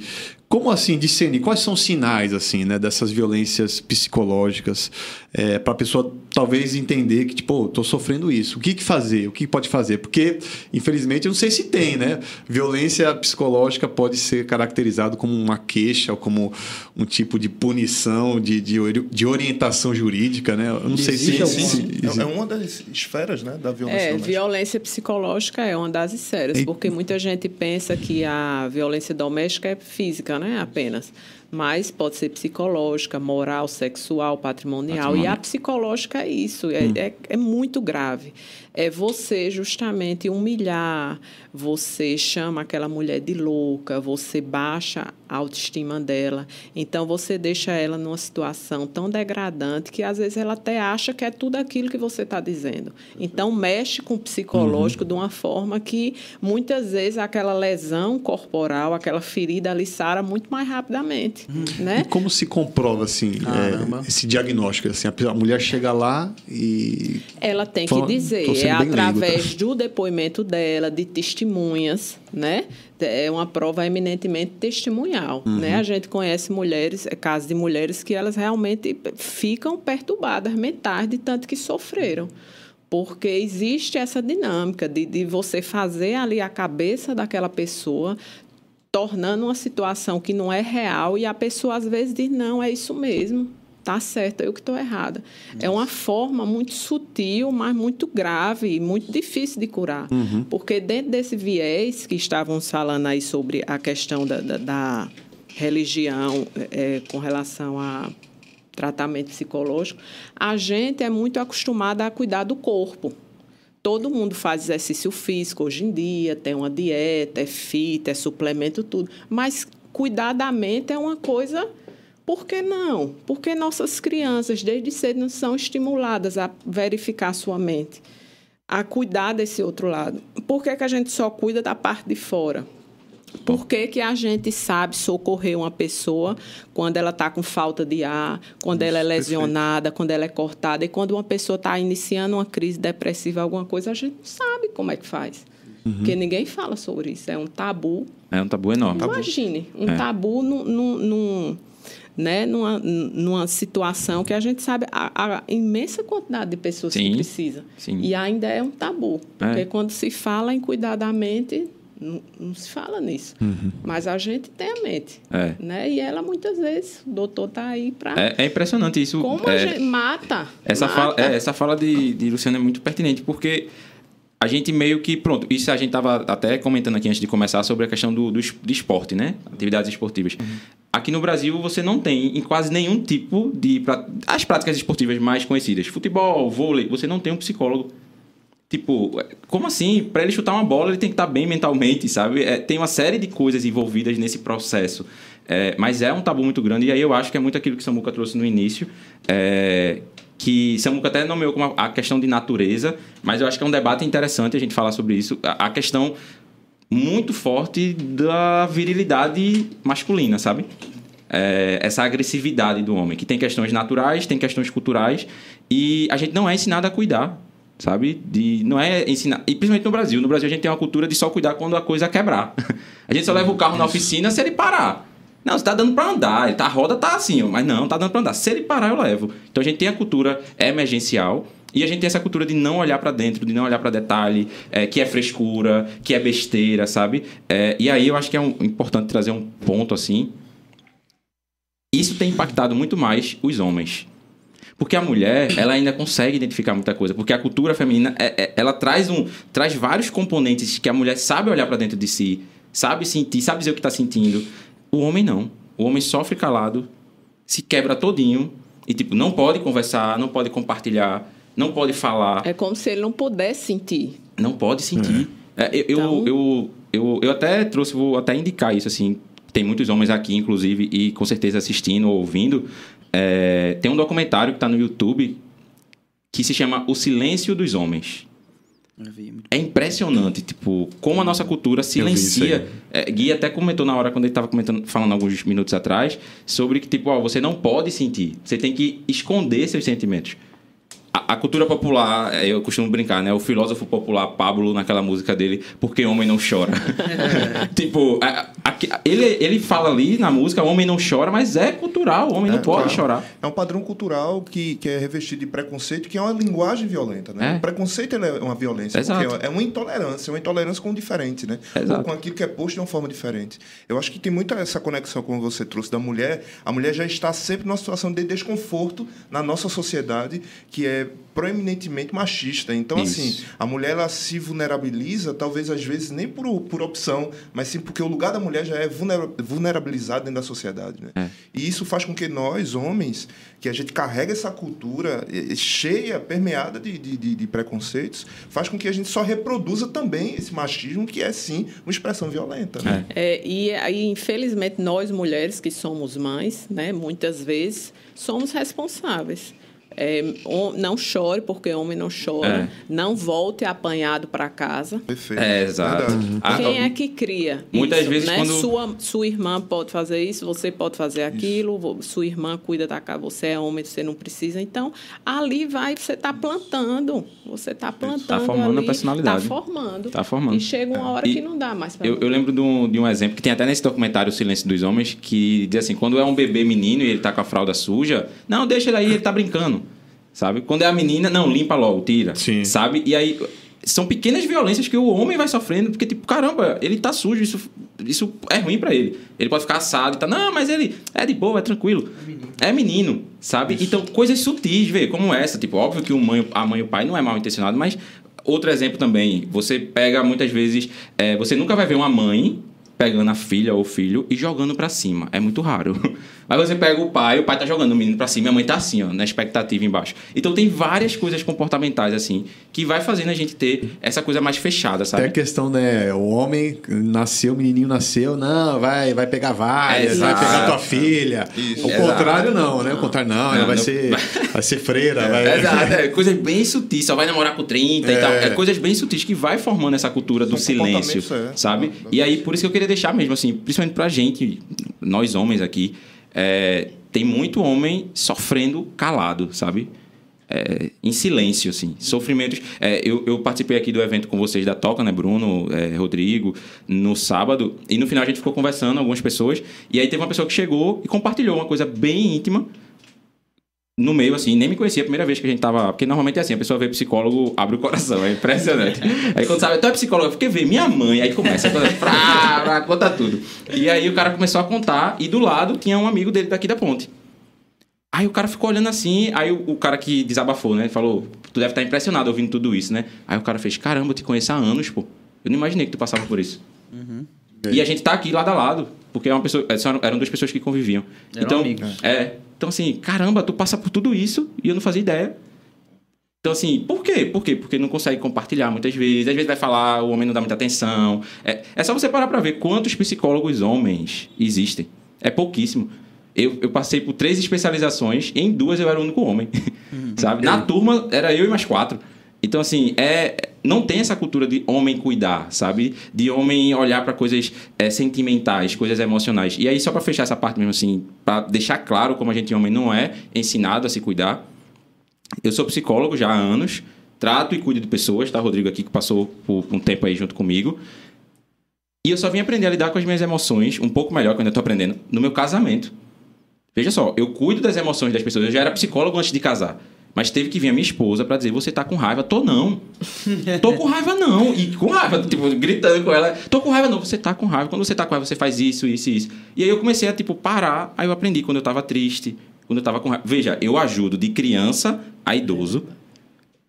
como assim discernir? Quais são os sinais assim, né, dessas violências psicológicas é, para a pessoa talvez entender que tipo, oh, tô sofrendo isso. O que, que fazer? O que pode fazer? Porque infelizmente eu não sei se tem, né? Violência psicológica pode ser caracterizado como uma queixa ou como um tipo de punição, de, de, de orientação jurídica, né? Eu não sei se, sim, sim. é uma das esferas, né, da violência. É, doméstica. violência psicológica é uma das esferas, e... porque muita gente pensa que a violência doméstica é física, né, apenas mas pode ser psicológica, moral, sexual, patrimonial. Patrimônio. E a psicológica é isso, é, hum. é, é, muito grave. É você justamente humilhar, você chama aquela mulher de louca, você baixa a autoestima dela. Então você deixa ela numa situação tão degradante que às vezes ela até acha que é tudo aquilo que você está dizendo. Então mexe com o psicológico uhum. de uma forma que muitas vezes aquela lesão corporal, aquela ferida ali sara muito mais rapidamente. Uhum. Né? E como se comprova assim é, esse diagnóstico? Assim, a mulher chega lá e. Ela tem que dizer, é através leigo, tá? do depoimento dela, de testemunho testemunhas, né? É uma prova eminentemente testemunhal, uhum. né? A gente conhece mulheres, é casos de mulheres que elas realmente ficam perturbadas mentais de tanto que sofreram porque existe essa dinâmica de, de você fazer ali a cabeça daquela pessoa tornando uma situação que não é real e a pessoa às vezes diz não é isso mesmo tá certo, eu que estou errada. É uma forma muito sutil, mas muito grave e muito difícil de curar. Uhum. Porque dentro desse viés que estávamos falando aí sobre a questão da, da, da religião é, com relação a tratamento psicológico, a gente é muito acostumada a cuidar do corpo. Todo mundo faz exercício físico hoje em dia, tem uma dieta, é fit, é suplemento, tudo. Mas cuidar da mente é uma coisa por que não? Porque nossas crianças, desde cedo, não são estimuladas a verificar sua mente, a cuidar desse outro lado. Por que, que a gente só cuida da parte de fora? Por que, que a gente sabe socorrer uma pessoa quando ela está com falta de ar, quando Isso, ela é lesionada, perfeito. quando ela é cortada? E quando uma pessoa está iniciando uma crise depressiva, alguma coisa, a gente não sabe como é que faz. Uhum. Porque ninguém fala sobre isso. É um tabu. É um tabu enorme. Imagine, um é. tabu num, num, num né, numa, numa situação que a gente sabe a, a imensa quantidade de pessoas sim, que precisa. Sim. E ainda é um tabu. Porque é. quando se fala em cuidar da mente, não, não se fala nisso. Uhum. Mas a gente tem a mente. É. Né? E ela, muitas vezes, o doutor está aí para. É, é, impressionante isso. Como é, a gente mata. Essa mata. fala, é, essa fala de, de Luciano é muito pertinente, porque a gente meio que, pronto, isso a gente estava até comentando aqui antes de começar sobre a questão do, do, do esporte, né? Atividades esportivas. Uhum. Aqui no Brasil você não tem em quase nenhum tipo de. As práticas esportivas mais conhecidas, futebol, vôlei, você não tem um psicólogo. Tipo, como assim? Para ele chutar uma bola, ele tem que estar tá bem mentalmente, sabe? É, tem uma série de coisas envolvidas nesse processo. É, mas é um tabu muito grande, e aí eu acho que é muito aquilo que Samuca trouxe no início, é, que Samuca até nomeou como a questão de natureza, mas eu acho que é um debate interessante a gente falar sobre isso. A questão muito forte da virilidade masculina, sabe? É, essa agressividade do homem, que tem questões naturais, tem questões culturais, e a gente não é ensinado a cuidar, sabe? De, não é ensinar. E principalmente no Brasil. No Brasil a gente tem uma cultura de só cuidar quando a coisa quebrar. A gente só leva o carro na oficina se ele parar. Não, você tá dando para andar, tá, a roda tá assim, mas não, tá dando para andar. Se ele parar, eu levo. Então a gente tem a cultura emergencial e a gente tem essa cultura de não olhar para dentro, de não olhar para detalhe, é, que é frescura, que é besteira, sabe? É, e aí eu acho que é um, importante trazer um ponto assim. Isso tem impactado muito mais os homens. Porque a mulher, ela ainda consegue identificar muita coisa. Porque a cultura feminina, é, é ela traz, um, traz vários componentes que a mulher sabe olhar para dentro de si, sabe sentir, sabe dizer o que está sentindo. O homem não. O homem sofre calado, se quebra todinho e, tipo, não pode conversar, não pode compartilhar, não pode falar. É como se ele não pudesse sentir. Não pode sentir. É. É, eu, então... eu, eu, eu, eu até trouxe, vou até indicar isso, assim. Tem muitos homens aqui, inclusive, e com certeza assistindo ou ouvindo. É, tem um documentário que está no YouTube que se chama O Silêncio dos Homens. É impressionante, tipo, como a nossa cultura silencia. É, Gui até comentou na hora, quando ele estava comentando, falando alguns minutos atrás, sobre que, tipo, ó, você não pode sentir. Você tem que esconder seus sentimentos. A, a, cultura popular, é, eu costumo brincar, né? O filósofo popular Pablo, naquela música dele, Porque Homem Não Chora. tipo, a, a, ele, ele fala ali na música, homem não chora, mas é cultural, homem não pode claro. chorar. É um padrão cultural que, que é revestido de preconceito, que é uma linguagem violenta, né? É. O preconceito é uma violência, é uma intolerância, uma intolerância com o diferente, né? Exato. Ou com aquilo que é posto de uma forma diferente. Eu acho que tem muita essa conexão, como você trouxe, da mulher. A mulher já está sempre numa situação de desconforto na nossa sociedade, que é proeminentemente machista. Então, Isso. assim, a mulher ela se vulnerabiliza, talvez às vezes nem por, por opção, mas sim porque o lugar da mulher já é vulnera- vulnerabilizado dentro da sociedade. Né? É. E isso faz com que nós, homens, que a gente carrega essa cultura cheia, permeada de, de, de- de preconceitos, faz com que a gente só reproduza também esse machismo, que é sim uma expressão violenta. Né? É, e aí, infelizmente, nós mulheres que somos mães, né, muitas vezes somos responsáveis. É, não chore, porque homem não chora. É. Não volte apanhado para casa. Perfeito. É, exato. Verdade. Ah, Quem é que cria? Muitas isso, vezes né? quando- Sua, sua irmã pode fazer isso, você pode fazer aquilo, vo- sua irmã cuida da casa, você é homem, você não precisa. Então, ali vai, você está plantando. Você está plantando. Tá formando ali, a personalidade. Tá formando. Tá formando. E chega uma hora E que não dá mais para Eu, eu lembro de um, de um exemplo que tem até nesse documentário O Silêncio dos Homens, que diz assim, quando é um bebê menino e ele tá com a fralda suja, não, deixa ele aí, ele tá brincando. Sabe? Quando é a menina, não, limpa logo, tira. Sim. Sabe? E aí são pequenas violências que o homem vai sofrendo, porque tipo, caramba, ele tá sujo, isso, isso é ruim pra ele. Ele pode ficar assado e tá, não, mas ele é de boa, é tranquilo. É menino, sabe? Então, coisas sutis, vê, como essa, tipo, óbvio que o mãe, a mãe e o pai não é mal intencionado, mas outro exemplo também, você pega muitas vezes, é, você nunca vai ver uma mãe pegando a filha ou o filho e jogando pra cima. É muito raro. Mas você pega o pai, o pai tá jogando o menino pra cima e a mãe tá assim, ó, na expectativa embaixo. Então tem várias coisas comportamentais assim que vai fazendo a gente ter essa coisa mais fechada, Até a sabe? questão, né? O homem nasceu, o menininho nasceu, não, vai, vai pegar várias, vai pegar tua filha. Isso. O Exato. contrário, não, né? O contrário, não, ela Não, vai, não- Ser, vai ser freira. vai... Exato, é, coisas bem sutis, só vai namorar com 30 e tal. É coisas bem sutis que vai formando essa cultura do silêncio, é. sabe? E aí, por isso que eu queria deixar mesmo, assim, principalmente pra gente, nós homens aqui, é, tem muito homem sofrendo calado, sabe? É, em silêncio, assim. Sofrimentos. é, eu, eu participei aqui do evento com vocês da Toca, né, Bruno, é, Rodrigo, no sábado, e no final a gente ficou conversando, algumas pessoas, e aí teve uma pessoa que chegou e compartilhou uma coisa bem íntima no meio, assim, nem me conhecia a primeira vez que a gente tava. Porque normalmente é assim, a pessoa vê psicólogo, abre o coração, é impressionante. aí quando sabe, tu é psicólogo, eu fiquei ver minha mãe, aí começa a contar, frá, frá, conta tudo. E aí o cara começou a contar, e do lado tinha um amigo dele daqui da ponte. Aí o cara ficou olhando assim, aí o, o cara que desabafou, né? Falou, tu deve estar impressionado ouvindo tudo isso, né? Aí o cara fez, caramba, eu te conheço há anos, pô. Eu não imaginei que tu passava por isso. E a gente tá aqui lado a lado, porque é uma pessoa, eram, eram duas pessoas que conviviam. Eram então, amigos. é. Então, assim, caramba, tu passa por tudo isso e eu não fazia ideia. Então, assim, por quê? Por quê? Porque não consegue compartilhar muitas vezes. Às vezes vai falar, o homem não dá muita atenção. É, é só você parar pra ver quantos psicólogos homens existem. É pouquíssimo. Eu, eu passei por três especializações, em duas eu era o único homem. Sabe? Na turma era eu e mais quatro. Então, assim, é, não tem essa cultura de homem cuidar, sabe? De homem olhar para coisas é, sentimentais, coisas emocionais. E aí, só para fechar essa parte mesmo, assim, para deixar claro como a gente, homem, não é ensinado a se cuidar. Eu sou psicólogo já há anos, trato e cuido de pessoas, tá? Rodrigo aqui que passou por um tempo aí junto comigo. E eu só vim aprender a lidar com as minhas emoções, um pouco melhor que eu tô aprendendo, no meu casamento. Veja só, eu cuido das emoções das pessoas. Eu já era psicólogo antes de casar. Mas teve que vir a minha esposa pra dizer: Você tá com raiva? Tô não. Tô com raiva não. E com raiva, tipo, gritando com ela: Tô com raiva não. Você tá com raiva. Quando você tá com raiva, você faz isso, isso e isso. E aí eu comecei a, tipo, parar. Aí eu aprendi quando eu tava triste, quando eu tava com raiva. Veja, eu ajudo de criança a idoso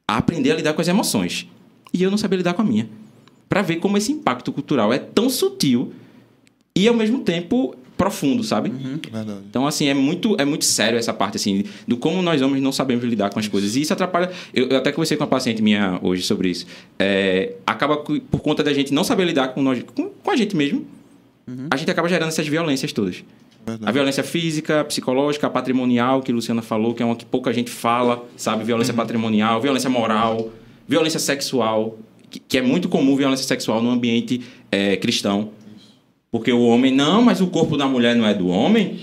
a aprender a lidar com as emoções. E eu não sabia lidar com a minha. Pra ver como esse impacto cultural é tão sutil e ao mesmo tempo profundo, sabe? Verdade. Então, assim, é muito, é muito sério essa parte, assim, do como nós homens não sabemos lidar com as coisas. E isso atrapalha. Eu, eu até conversei com uma paciente minha hoje sobre isso. É, acaba por conta da gente não saber lidar com, nós, com, com a gente mesmo, a gente acaba gerando essas violências todas. Verdade. A violência física, psicológica, patrimonial, que a Luciana falou, que é uma que pouca gente fala, sabe? Violência patrimonial, violência moral, violência sexual, que, que é muito comum violência sexual no ambiente é, cristão. Porque o homem, não, mas o corpo da mulher não é do homem.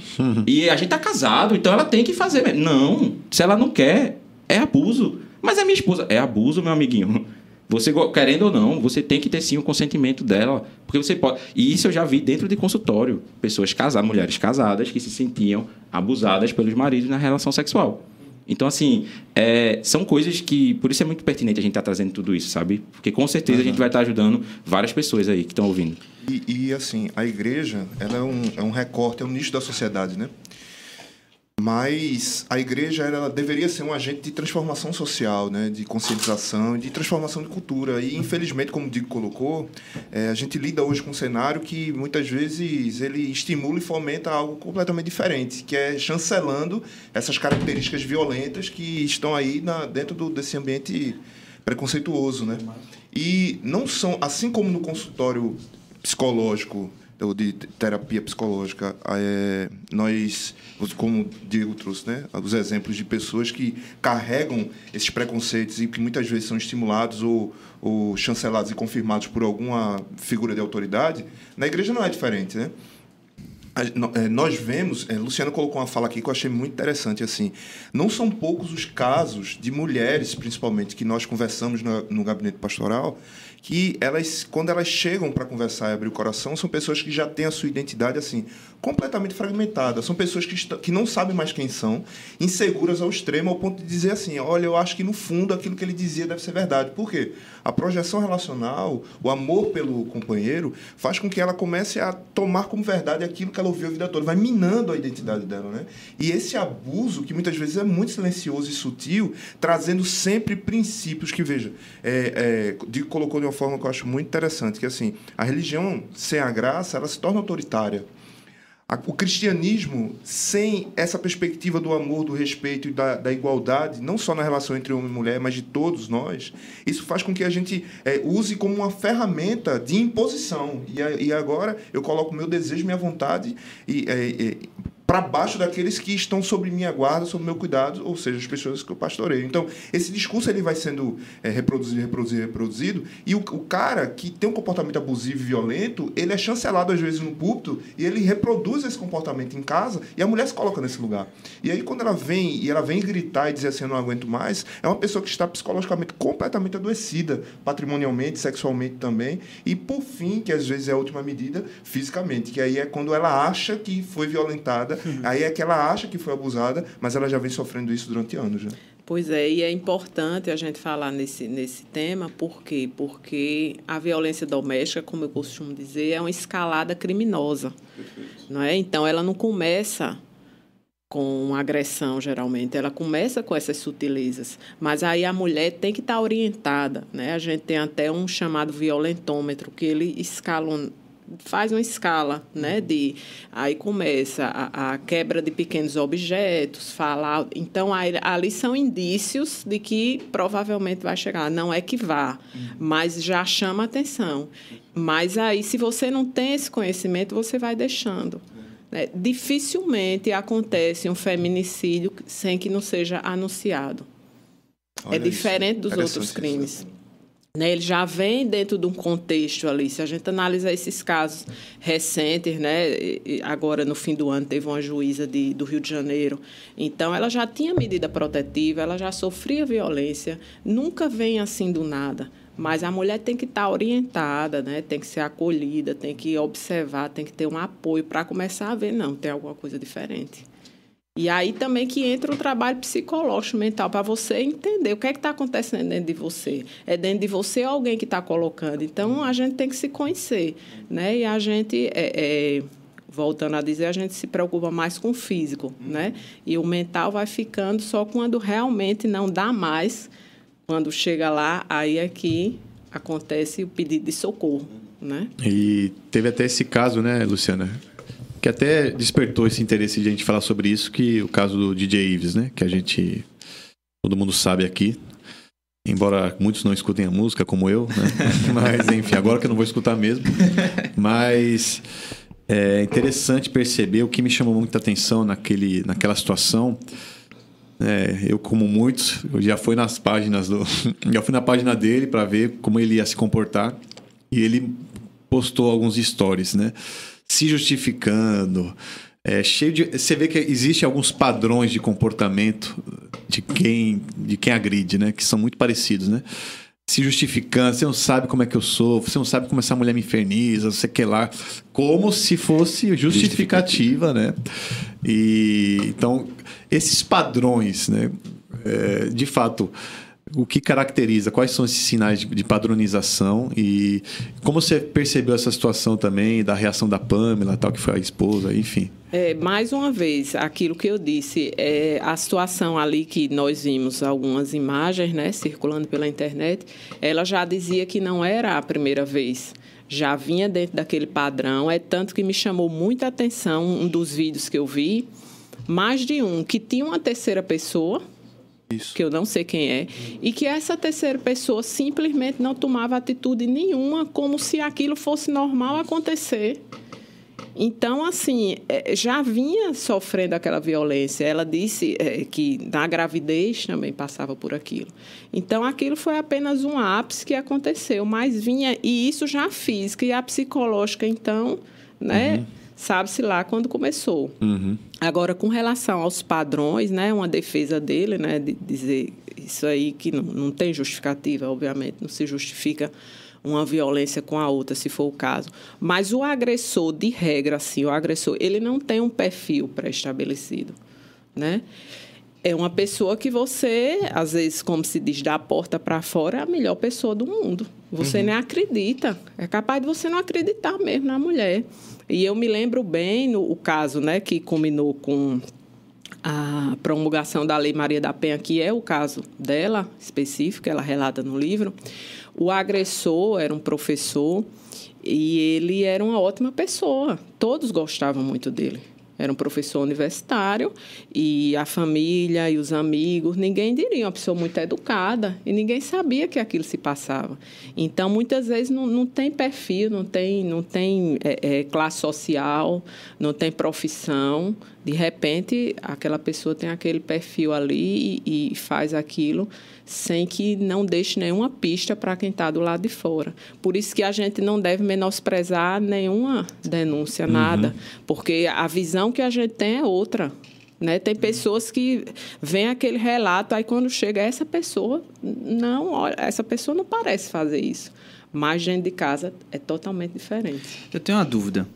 e a gente tá casado, então ela tem que fazer. mesmo. Não, se ela não quer, é abuso. Mas a minha esposa, é abuso, meu amiguinho. Você, querendo ou não, você tem que ter sim o consentimento dela. Porque você pode. E isso eu já vi dentro de consultório. Pessoas casadas, mulheres casadas, que se sentiam abusadas pelos maridos na relação sexual. Então, assim, é, são coisas que. Por isso é muito pertinente a gente estar trazendo tudo isso, sabe? Porque com certeza a gente vai estar ajudando várias pessoas aí que estão ouvindo. E, e, assim, a igreja ela é, um, é um recorte, é um nicho da sociedade, né? Mas a igreja ela deveria ser um agente de transformação social, né? de conscientização, de transformação de cultura. E, infelizmente, como o Diego colocou, é, a gente lida hoje com um cenário que, muitas vezes, ele estimula e fomenta algo completamente diferente, que é chancelando essas características violentas que estão aí na, dentro do, desse ambiente preconceituoso. Né? E não são, assim como no consultório psicológico ou de terapia psicológica, é, nós, como o Diego trouxe, né, os exemplos de pessoas que carregam esses preconceitos e que muitas vezes são estimulados ou, ou chancelados e confirmados por alguma figura de autoridade, na igreja não é diferente, né? Nós vemos, é, Luciano colocou uma fala aqui que eu achei muito interessante, assim, não são poucos os casos de mulheres, principalmente, que nós conversamos no, no gabinete pastoral, que elas, quando elas chegam para conversar e abrir o coração, são pessoas que já têm a sua identidade assim completamente fragmentada. São pessoas que, que não sabem mais quem são, inseguras ao extremo, ao ponto de dizer assim: olha, eu acho que no fundo aquilo que ele dizia deve ser verdade. Por quê? A projeção relacional, o amor pelo companheiro, faz com que ela comece a tomar como verdade aquilo que ela ouviu a vida toda, vai minando a identidade dela. Né? E esse abuso, que muitas vezes é muito silencioso e sutil, trazendo sempre princípios que, veja, é, é, Diego colocou de uma forma que eu acho muito interessante, que assim, a religião sem a graça, ela se torna autoritária. O cristianismo, sem essa perspectiva do amor, do respeito e da, da, igualdade, não só na relação entre homem e mulher, mas de todos nós, isso faz com que a gente é, use como uma ferramenta de imposição. E, e agora eu coloco meu desejo, minha vontade e, é, para baixo daqueles que estão sobre minha guarda, sob meu cuidado, ou seja, as pessoas que eu pastoreio. Então, esse discurso ele vai sendo é, reproduzido, reproduzido, reproduzido, e o, o, cara que tem um comportamento abusivo e violento, ele é chancelado às vezes no púlpito e ele reproduz esse comportamento em casa e a mulher se coloca nesse lugar. E aí quando ela vem e ela vem gritar e dizer assim, eu não aguento mais, é uma pessoa que está psicologicamente completamente adoecida, patrimonialmente, sexualmente também, e por fim, que às vezes é a última medida, fisicamente, que aí é quando ela acha que foi violentada. Aí é que ela acha que foi abusada, mas ela já vem sofrendo isso durante anos. Já. Pois é, e é importante a gente falar nesse, nesse tema, por quê? Porque a violência doméstica, como eu costumo dizer, é uma escalada criminosa. Não é? Então, ela não começa com agressão, geralmente. Ela começa com essas sutilezas. Mas aí a mulher tem que estar orientada. Né? A gente tem até um chamado violentômetro, que ele escala faz uma escala, né? De aí começa a, a quebra de pequenos objetos, falar. Então aí, ali são indícios de que provavelmente vai chegar. Não é que vá, mas já chama atenção. Mas aí, se você não tem esse conhecimento, você vai deixando. Né? Dificilmente acontece um feminicídio sem que não seja anunciado. Olha é diferente isso. dos outros crimes. Isso. Né, ele já vem dentro de um contexto ali. Se a gente analisar esses casos recentes, né, agora no fim do ano teve uma juíza de, do Rio de Janeiro, então ela já tinha medida protetiva, ela já sofria violência, nunca vem assim do nada. Mas a mulher tem que estar orientada, né? tem que ser acolhida, tem que observar, tem que ter um apoio para começar a ver, não, tem alguma coisa diferente. E aí também que entra o trabalho psicológico mental para você entender o que é que está acontecendo dentro de você. É dentro de você alguém que está colocando. Então a gente tem que se conhecer, né? E a gente é, é, voltando a dizer, a gente se preocupa mais com o físico, né? E o mental vai ficando só quando realmente não dá mais. Quando chega lá, aí é que acontece o pedido de socorro, né? E teve até esse caso, né, Luciana? Que até despertou esse interesse de a gente falar sobre isso, que o caso do DJ Ives, né? Que a gente todo mundo sabe aqui. Embora muitos não escutem a música, como eu, né? Mas, enfim, agora que eu não vou escutar mesmo. Mas é interessante perceber o que me chamou muita atenção naquele, naquela situação. É, eu, como muitos, eu já fui nas páginas do. Já fui na página dele para ver como ele ia se comportar. E ele postou alguns stories, né? Se justificando. É cheio de, você vê que existe alguns padrões de comportamento de quem, de quem agride, né? Que são muito parecidos, né? se justificando, você não sabe como é que eu sou, você não sabe como essa mulher me inferniza, você quer lá, como se fosse justificativa, né? E então esses padrões, né? É, de fato, o que caracteriza, quais são esses sinais de, de, padronização e como você percebeu essa situação também da reação da Pamela, tal que foi a esposa, enfim. É, mais uma vez, aquilo que eu disse, é, a situação ali que nós vimos algumas imagens, né, circulando pela internet, ela já dizia que não era a primeira vez. Já vinha dentro daquele padrão, é tanto que me chamou muita atenção um dos vídeos que eu vi, mais de um, que tinha uma terceira pessoa, isso. que eu não sei quem é, e que essa terceira pessoa simplesmente não tomava atitude nenhuma, como se aquilo fosse normal acontecer. Então, assim, é, já vinha sofrendo aquela violência. Ela disse é, que na gravidez também passava por aquilo. Então, aquilo foi apenas um ápice que aconteceu, mas vinha, e isso já física e a psicológica, então, né? Uhum. Sabe-se lá quando começou. Uhum. Agora, com relação aos padrões, né? Uma defesa dele, né? De dizer isso aí que não, não tem justificativa, obviamente, não se justifica uma violência com a outra, se for o caso. Mas o agressor, de regra, assim, o agressor, ele não tem um perfil pré-estabelecido, né? É uma pessoa que você, às vezes, como se diz, da porta para fora, é a melhor pessoa do mundo. Você uhum. nem acredita. É capaz de você não acreditar mesmo na mulher. E eu me lembro bem no o caso, né, que combinou com a promulgação da Lei Maria da Penha, que é o caso dela específico, ela relata no livro. O agressor era um professor e ele era uma ótima pessoa. Todos gostavam muito dele. Era um professor universitário e a família e os amigos, ninguém diria, uma pessoa muito educada e ninguém sabia que aquilo se passava. Então, muitas vezes não, não tem perfil, não tem, não tem é, é, classe social, não tem profissão. De repente, aquela pessoa tem aquele perfil ali e, e faz aquilo sem que não deixe nenhuma pista para quem está do lado de fora. Por isso que a gente não deve menosprezar nenhuma denúncia, uhum. nada, porque a visão que a gente tem é outra. Né? Tem pessoas que vêm aquele relato, aí quando chega essa pessoa, não, olha, essa pessoa não parece fazer isso. Mas dentro de casa é totalmente diferente. Eu tenho uma dúvida.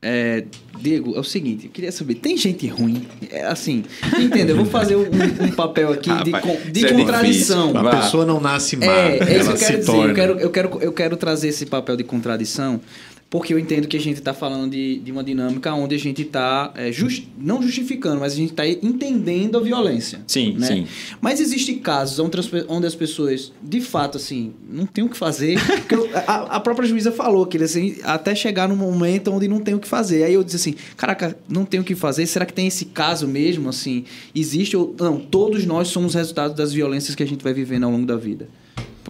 É, Diego, é o seguinte, eu queria saber, tem gente ruim? É, assim, entenda, eu vou fazer um, um papel aqui ah, de, de é contradição. É a pessoa não nasce má, é, é isso que eu quero dizer. Eu quero, eu, quero, eu quero trazer esse papel de contradição porque eu entendo que a gente está falando de, de uma dinâmica onde a gente está, é, just, não justificando, mas a gente está entendendo a violência. Sim, né? sim. Mas existem casos onde as, onde as pessoas, de fato, assim, não tem o que fazer. eu, a, a, própria juíza falou que assim, até chegar no momento onde não tem o que fazer. Aí eu disse assim, caraca, não tem o que fazer. Será que tem esse caso mesmo? Assim, existe ou não? Todos nós somos resultado das violências que a gente vai vivendo ao longo da vida.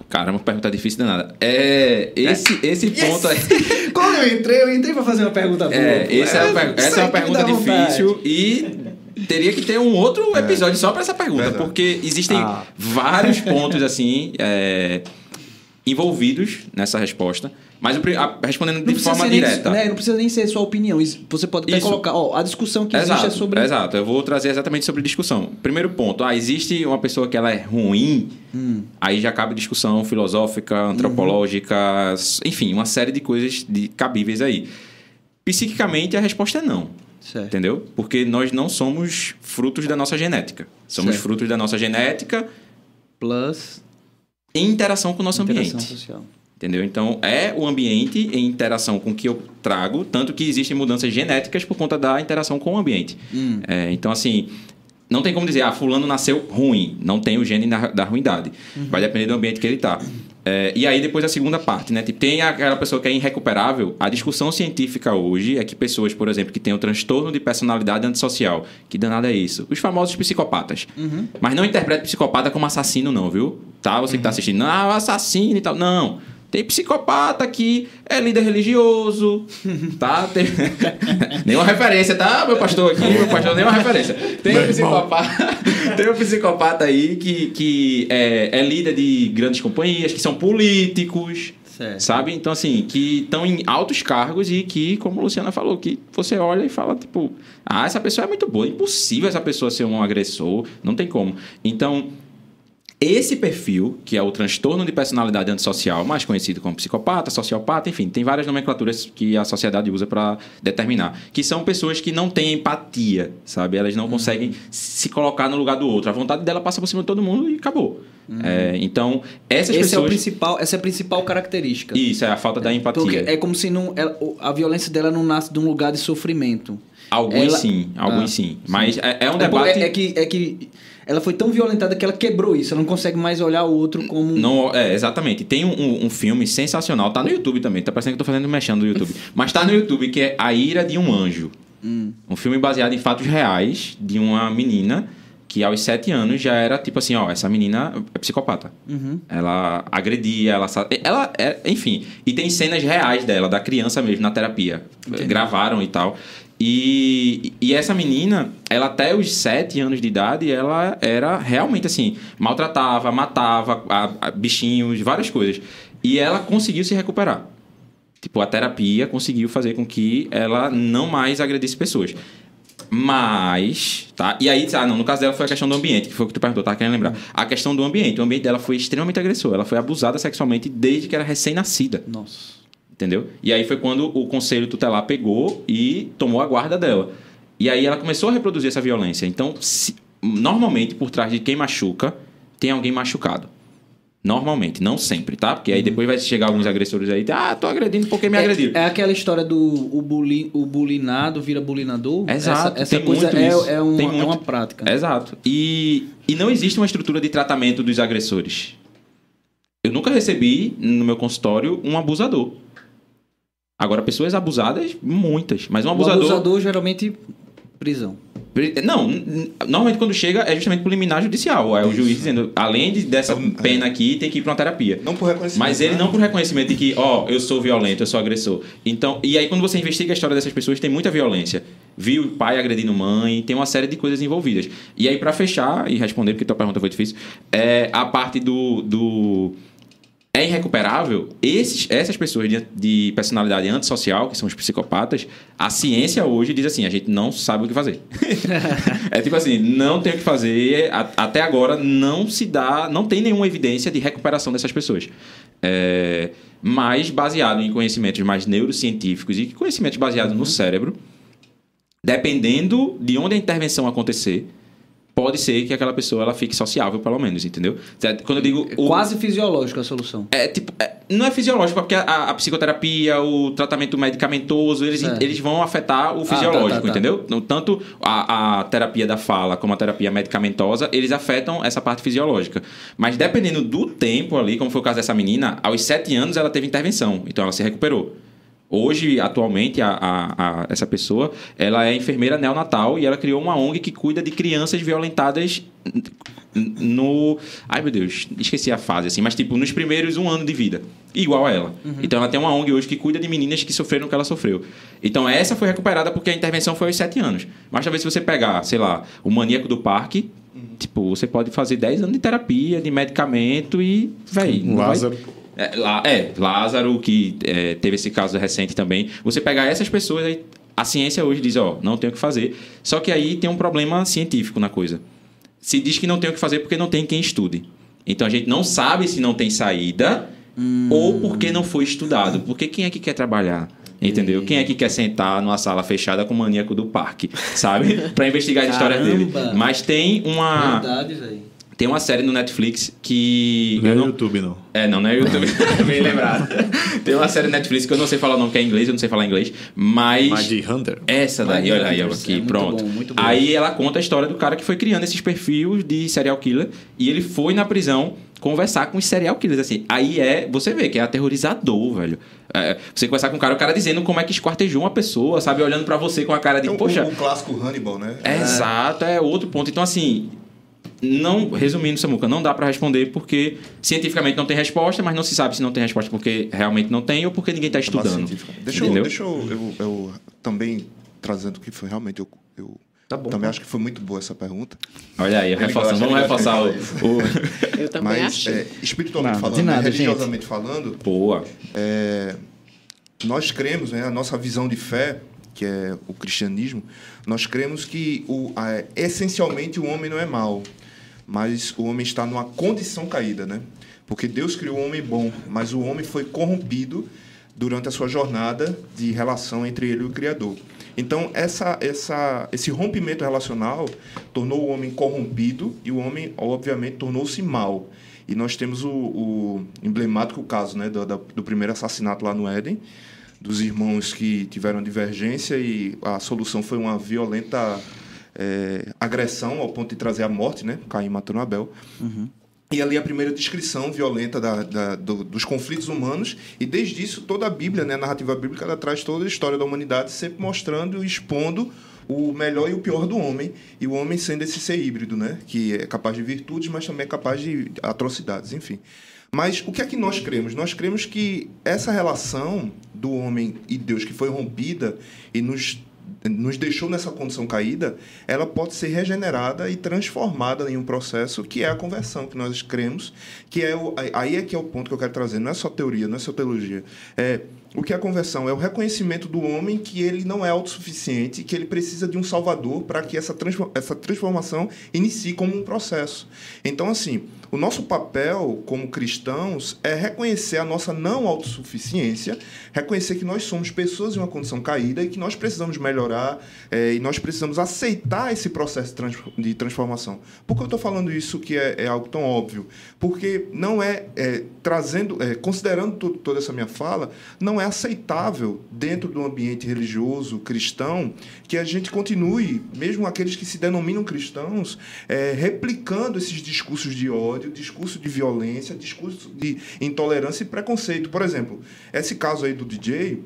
Caramba, pergunta difícil nada. É, esse, é. esse ponto yes. aí. Quando eu entrei, eu entrei para fazer uma pergunta boa. É, esse é, é essa é uma pergunta difícil e teria que ter um outro é. episódio é. só para essa pergunta, Verdade. porque existem ah. vários pontos assim é, envolvidos nessa resposta. Mas a, respondendo de forma direta. Nem, né, não precisa nem ser sua opinião. Você pode até Isso. colocar. Ó, a discussão que existe é sobre. Exato, eu vou trazer exatamente sobre discussão. Primeiro ponto: ah, existe uma pessoa que ela é ruim, hum. aí já cabe discussão filosófica, antropológica, uhum. enfim, uma série de coisas de, cabíveis aí. Psiquicamente, a resposta é não. Certo. Entendeu? Porque nós não somos frutos da nossa genética. Somos certo. frutos da nossa genética. Plus. Em interação com o nosso interação ambiente. Social. Entendeu? Então, é o ambiente em interação com que eu trago, tanto que existem mudanças genéticas por conta da interação com o ambiente. Hum. É, então, assim, não tem como dizer, ah, fulano nasceu ruim, não tem o gene da, da ruindade. Uhum. Vai depender do ambiente que ele está. É, e aí, depois a segunda parte, né? Tipo, tem aquela pessoa que é irrecuperável. A discussão científica hoje é que pessoas, por exemplo, que têm o transtorno de personalidade antissocial, que danada é isso? Os famosos psicopatas. Uhum. Mas não interprete psicopata como assassino, não, viu? Tá? Você que está assistindo, ah, assassino e tal. Não. Tem psicopata que é líder religioso, tá? Tem... nenhuma referência, tá, meu pastor aqui, meu pastor, nenhuma referência. Tem um psicopata, tem um psicopata aí que, que é, é líder de grandes companhias, que são políticos, Certo. Sabe? Então, assim, que estão em altos cargos e que, como a Luciana falou, que você olha e fala, tipo, ah, essa pessoa é muito boa, é impossível essa pessoa ser um agressor, não tem como. Então, Esse perfil, que é o transtorno de personalidade antissocial, mais conhecido como psicopata, sociopata, enfim, tem várias nomenclaturas que a sociedade usa para determinar, que são pessoas que não têm empatia, sabe? Elas não conseguem se colocar no lugar do outro. A vontade dela passa por cima de todo mundo e acabou. É, então, essas Esse é o pessoas. principal, essa é a principal característica. Isso, é a falta da empatia. Porque é como se não, ela- o- a violência dela não nasce de um lugar de sofrimento. Alguns Ela- sim, alguns Ah, sim. Mas é, é um É, debate. porque- é que, é que ela foi tão violentada que ela quebrou isso. Ela não consegue mais olhar o outro como. Não, é, exatamente. Tem um, um- filme sensacional, tá no YouTube também, tá parecendo que eu tô fazendo mexendo no YouTube. Mas tá no YouTube, que é A Ira de um Anjo. Um filme baseado em fatos reais de uma menina que aos sete anos já era tipo assim, ó, essa menina é psicopata. Ela agredia, ela, ela é, enfim. E tem cenas reais dela, da criança mesmo, na terapia. Gravaram e tal. E, e essa menina, ela até os sete anos de idade, ela era realmente assim, maltratava, matava a- a bichinhos, várias coisas. E ela conseguiu se recuperar. Tipo, a terapia conseguiu fazer com que ela não mais agredisse pessoas. Mas, tá? E aí, ah, não, no caso dela foi a questão do ambiente, que foi o que tu perguntou, tá querendo lembrar. A questão do ambiente, o ambiente dela foi extremamente agressor. Ela foi abusada sexualmente desde que era recém-nascida. Nossa. Entendeu? E aí foi quando o conselho tutelar pegou e tomou a guarda dela. E aí ela começou a reproduzir essa violência. Então, se- normalmente, por trás de quem machuca, tem alguém machucado. Normalmente, não sempre, tá? Porque aí depois vai chegar alguns agressores aí, ah, tô agredindo porque me agrediram. É, é aquela história do o, buli, o bulinado vira bulinador. Exato, Essa, essa tem coisa é, é, uma, Tem é muito. uma prática. Exato. E, e não existe uma estrutura de tratamento dos agressores. Eu nunca recebi no meu consultório um abusador. Agora, pessoas abusadas, muitas. Mas um O abusador. abusador geralmente prisão. Não, normalmente quando chega é justamente por liminar judicial. É o juiz dizendo, além de- dessa Então, é. pena aqui, tem que ir para uma terapia. Não por reconhecimento. Mas ele né? não por reconhecimento de que, ó, eu sou violento, eu sou agressor. Então, e aí quando você investiga a história dessas pessoas, tem muita violência. Viu o pai agredindo mãe, tem uma série de coisas envolvidas. E aí, para fechar e responder, porque tua pergunta foi difícil, é a parte do. do é irrecuperável, esses, essas pessoas de, de personalidade antissocial, que são os psicopatas, a ciência hoje diz assim, a gente não sabe o que fazer. é tipo assim, não tem o que fazer, a- até agora não se dá, não tem nenhuma evidência de recuperação dessas pessoas. É, mas baseado em conhecimentos mais neurocientíficos e conhecimentos baseados no cérebro, dependendo de onde a intervenção acontecer, pode ser que aquela pessoa ela fique sociável, pelo menos, entendeu? Quando eu digo... o- Quase fisiológica a solução. é, tipo, é, não é fisiológico, porque a, a psicoterapia, o tratamento medicamentoso, eles, É. eles vão afetar o tá, fisiológico, tá, tá. entendeu? Então, Tanto a, a terapia da fala como a terapia medicamentosa, eles afetam essa parte fisiológica. Mas dependendo do tempo ali, como foi o caso dessa menina, aos sete anos ela teve intervenção, então ela se recuperou. Hoje, atualmente, a, a- a- essa pessoa, ela é enfermeira neonatal e ela criou uma ONG que cuida de crianças violentadas no... Ai, meu Deus, esqueci a fase, assim. Mas, tipo, nos primeiros um ano de vida. Igual a ela. Então, ela tem uma ONG hoje que cuida de meninas que sofreram o que ela sofreu. Então, essa foi recuperada porque a intervenção foi aos sete anos. Mas, talvez, se você pegar, sei lá, o maníaco do parque... Tipo, você pode fazer 10 anos de terapia, de medicamento e, véi, não vai- Lázaro. É, lá, é, Lázaro, que é, teve esse caso recente também. Você pegar essas pessoas, aí, a ciência hoje diz, ó, não tem o que fazer. Só que aí tem um problema científico na coisa. Se diz que não tem o que fazer porque não tem quem estude. Então a gente não sabe se não tem saída ou porque não foi estudado. Porque quem é que quer trabalhar? Entendeu? Quem é que quer sentar numa sala fechada com o maníaco do parque, sabe? Pra investigar as histórias dele. Mas tem uma, Verdade, velho. Tem uma série no Netflix que. Não é no não- YouTube, não. é, não, não é YouTube. Bem lembrado. Tem uma série Netflix que eu não sei falar o nome, que é inglês, eu não sei falar inglês, mas. Magic Hunter. Essa daí, olha aí, aqui, é muito pronto. bom, muito bom. Aí ela conta a história do cara que foi criando esses perfis de serial killer e ele foi na prisão conversar com os serial killers, assim. Aí é, você vê que é aterrorizador, velho. É, você conversar com um cara, o cara dizendo como é que esquartejou uma pessoa, sabe? Olhando pra você com a cara de, É o, poxa... o, o clássico Hannibal, né? É, Exato, é outro ponto. Então, assim, não, resumindo, Samuca, não dá pra responder porque cientificamente não tem resposta, mas não se sabe se não tem resposta porque realmente não tem ou porque ninguém tá Base estudando. Deixa eu, deixa eu, eu, eu também trazendo que foi realmente eu, eu Tá bom. também acho que foi muito boa essa pergunta. Olha aí, reforçando, vamos reforçar o, o- Eu também Mas achei. é, espiritualmente Nada, falando, né, nada, gente. religiosamente falando, Boa. é, nós cremos, né, a nossa visão de fé, que é o cristianismo, nós cremos que o, a- essencialmente o homem não é mau. Mas o homem está numa condição caída, né? Porque Deus criou o homem bom, mas o homem foi corrompido durante a sua jornada de relação entre ele e o Criador. Então, essa, essa, esse rompimento relacional tornou o homem corrompido e o homem, obviamente, tornou-se mal. E nós temos o, o emblemático caso né, do, do primeiro assassinato lá no Éden, dos irmãos que tiveram divergência e a solução foi uma violenta é, agressão ao ponto de trazer a morte, né? Caim matando Abel. Uhum. E ali a primeira descrição violenta da, da, do, dos conflitos humanos. E desde isso, toda a Bíblia, né, a narrativa bíblica, ela traz toda a história da humanidade, sempre mostrando e expondo o melhor e o pior do homem. E o homem sendo esse ser híbrido, né? Que é capaz de virtudes, mas também é capaz de atrocidades, enfim. Mas o que é que nós cremos? Nós cremos que essa relação do homem e Deus que foi rompida e nos nos deixou nessa condição caída, ela pode ser regenerada e transformada em um processo que é a conversão, que nós cremos, que é o, aí é que é o ponto que eu quero trazer, não é só teoria, não é só teologia, é o que é a conversão? É o reconhecimento do homem que ele não é autossuficiente, que ele precisa de um salvador para que essa, essa transformação inicie como um processo. Então, assim, o nosso papel como cristãos é reconhecer a nossa não autossuficiência, reconhecer que nós somos pessoas em uma condição caída e que nós precisamos melhorar é, e nós precisamos aceitar esse processo de transformação. Por que eu estou falando isso que é, é, algo tão óbvio? Porque não é, é trazendo, é, considerando toda essa minha fala, não é aceitável dentro do ambiente religioso cristão que a gente continue, mesmo aqueles que se denominam cristãos, é, replicando esses discursos de ódio ódio, discurso de violência, discurso de intolerância e preconceito. Por exemplo, esse caso aí do DJ,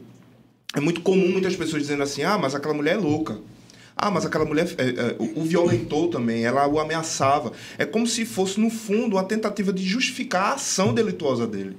é muito comum muitas pessoas dizendo assim: ah, mas aquela mulher é louca. Ah, mas aquela mulher é, é, o violentou também, ela o ameaçava. É como se fosse, no fundo, uma tentativa de justificar a ação delituosa dele.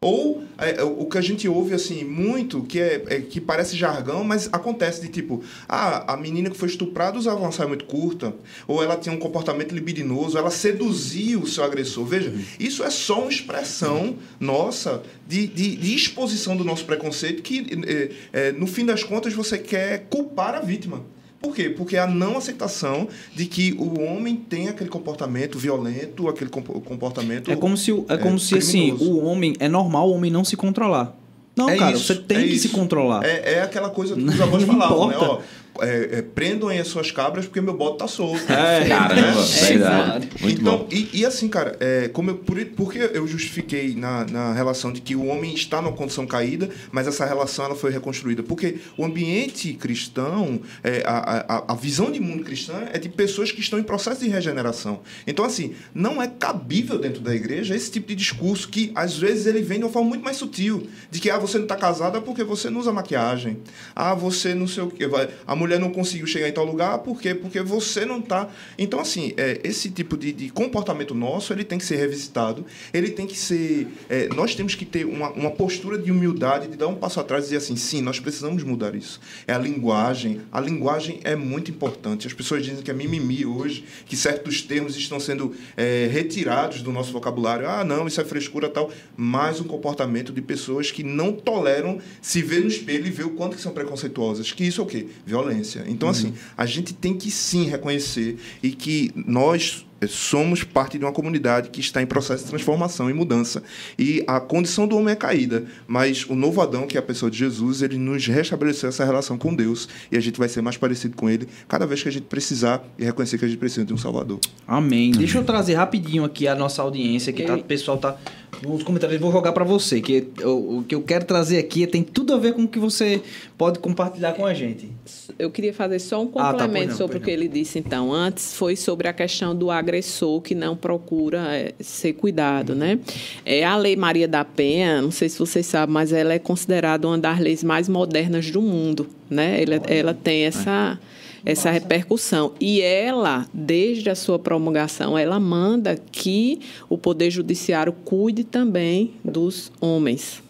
Ou é, é, o que a gente ouve assim muito, que é, é, que parece jargão, mas acontece de tipo, ah, a menina que foi estuprada usava uma saia muito curta, ou ela tinha um comportamento libidinoso, ela seduzia o seu agressor. Veja, isso é só uma expressão nossa de, de, de exposição do nosso preconceito que, é, é, no fim das contas, você quer culpar a vítima. Por quê? Porque a não aceitação de que o homem tem aquele comportamento violento, aquele comportamento. É como se, é como é, se assim, o homem. É normal o homem não se controlar. Não, é cara, isso, você tem é que isso. se controlar. É, é aquela coisa que os avós falavam, né? Ó, é, é, prendam aí as suas cabras porque meu bote tá solto. É, caramba, é, verdade. Muito então, bom. E, e, assim, cara, é, como eu, por, porque eu justifiquei na, na relação de que o homem está numa condição caída, mas essa relação ela foi reconstruída? Porque o ambiente cristão, é, a, a, a visão de mundo cristã é de pessoas que estão em processo de regeneração. Então, assim, não é cabível dentro da igreja esse tipo de discurso que, às vezes, ele vem de uma forma muito mais sutil. De que, ah, você não está casada porque você não usa maquiagem. Ah, você não sei o quê. A mulher mulher não conseguiu chegar em tal lugar, por quê? Porque você não está. Então, assim, é, esse tipo de, de, comportamento nosso, ele tem que ser revisitado, ele tem que ser. É, nós temos que ter uma, uma postura de humildade, de dar um passo atrás e dizer assim: sim, nós precisamos mudar isso. É a linguagem. A linguagem é muito importante. As pessoas dizem que é mimimi hoje, que certos termos estão sendo é, retirados do nosso vocabulário. Ah, não, isso é frescura tal. Mais um comportamento de pessoas que não toleram se ver no espelho e ver o quanto que são preconceituosas. Que isso é o quê? Violência violência. Então, uhum. assim, a gente tem que sim reconhecer e que nós somos parte de uma comunidade que está em processo de transformação e mudança. E a condição do homem é caída, mas o novo Adão, que é a pessoa de Jesus, ele nos restabeleceu essa relação com Deus e a gente vai ser mais parecido com ele cada vez que a gente precisar e reconhecer que a gente precisa de um Salvador. Amém. Deixa eu trazer rapidinho aqui a nossa audiência, que tá, o pessoal tá nos comentários, vou jogar para você, que o, o que eu quero trazer aqui tem tudo a ver com o que você pode compartilhar com a gente. Eu queria fazer só um complemento ah, tá, não, sobre o que ele disse então antes, foi sobre a questão do agressor que não procura é, ser cuidado, né? É, a Lei Maria da Penha, não sei se vocês sabem, mas ela é considerada uma das leis mais modernas do mundo, né? Ela, ela tem essa essa repercussão. E ela, desde a sua promulgação, ela manda que o Poder Judiciário cuide também dos homens.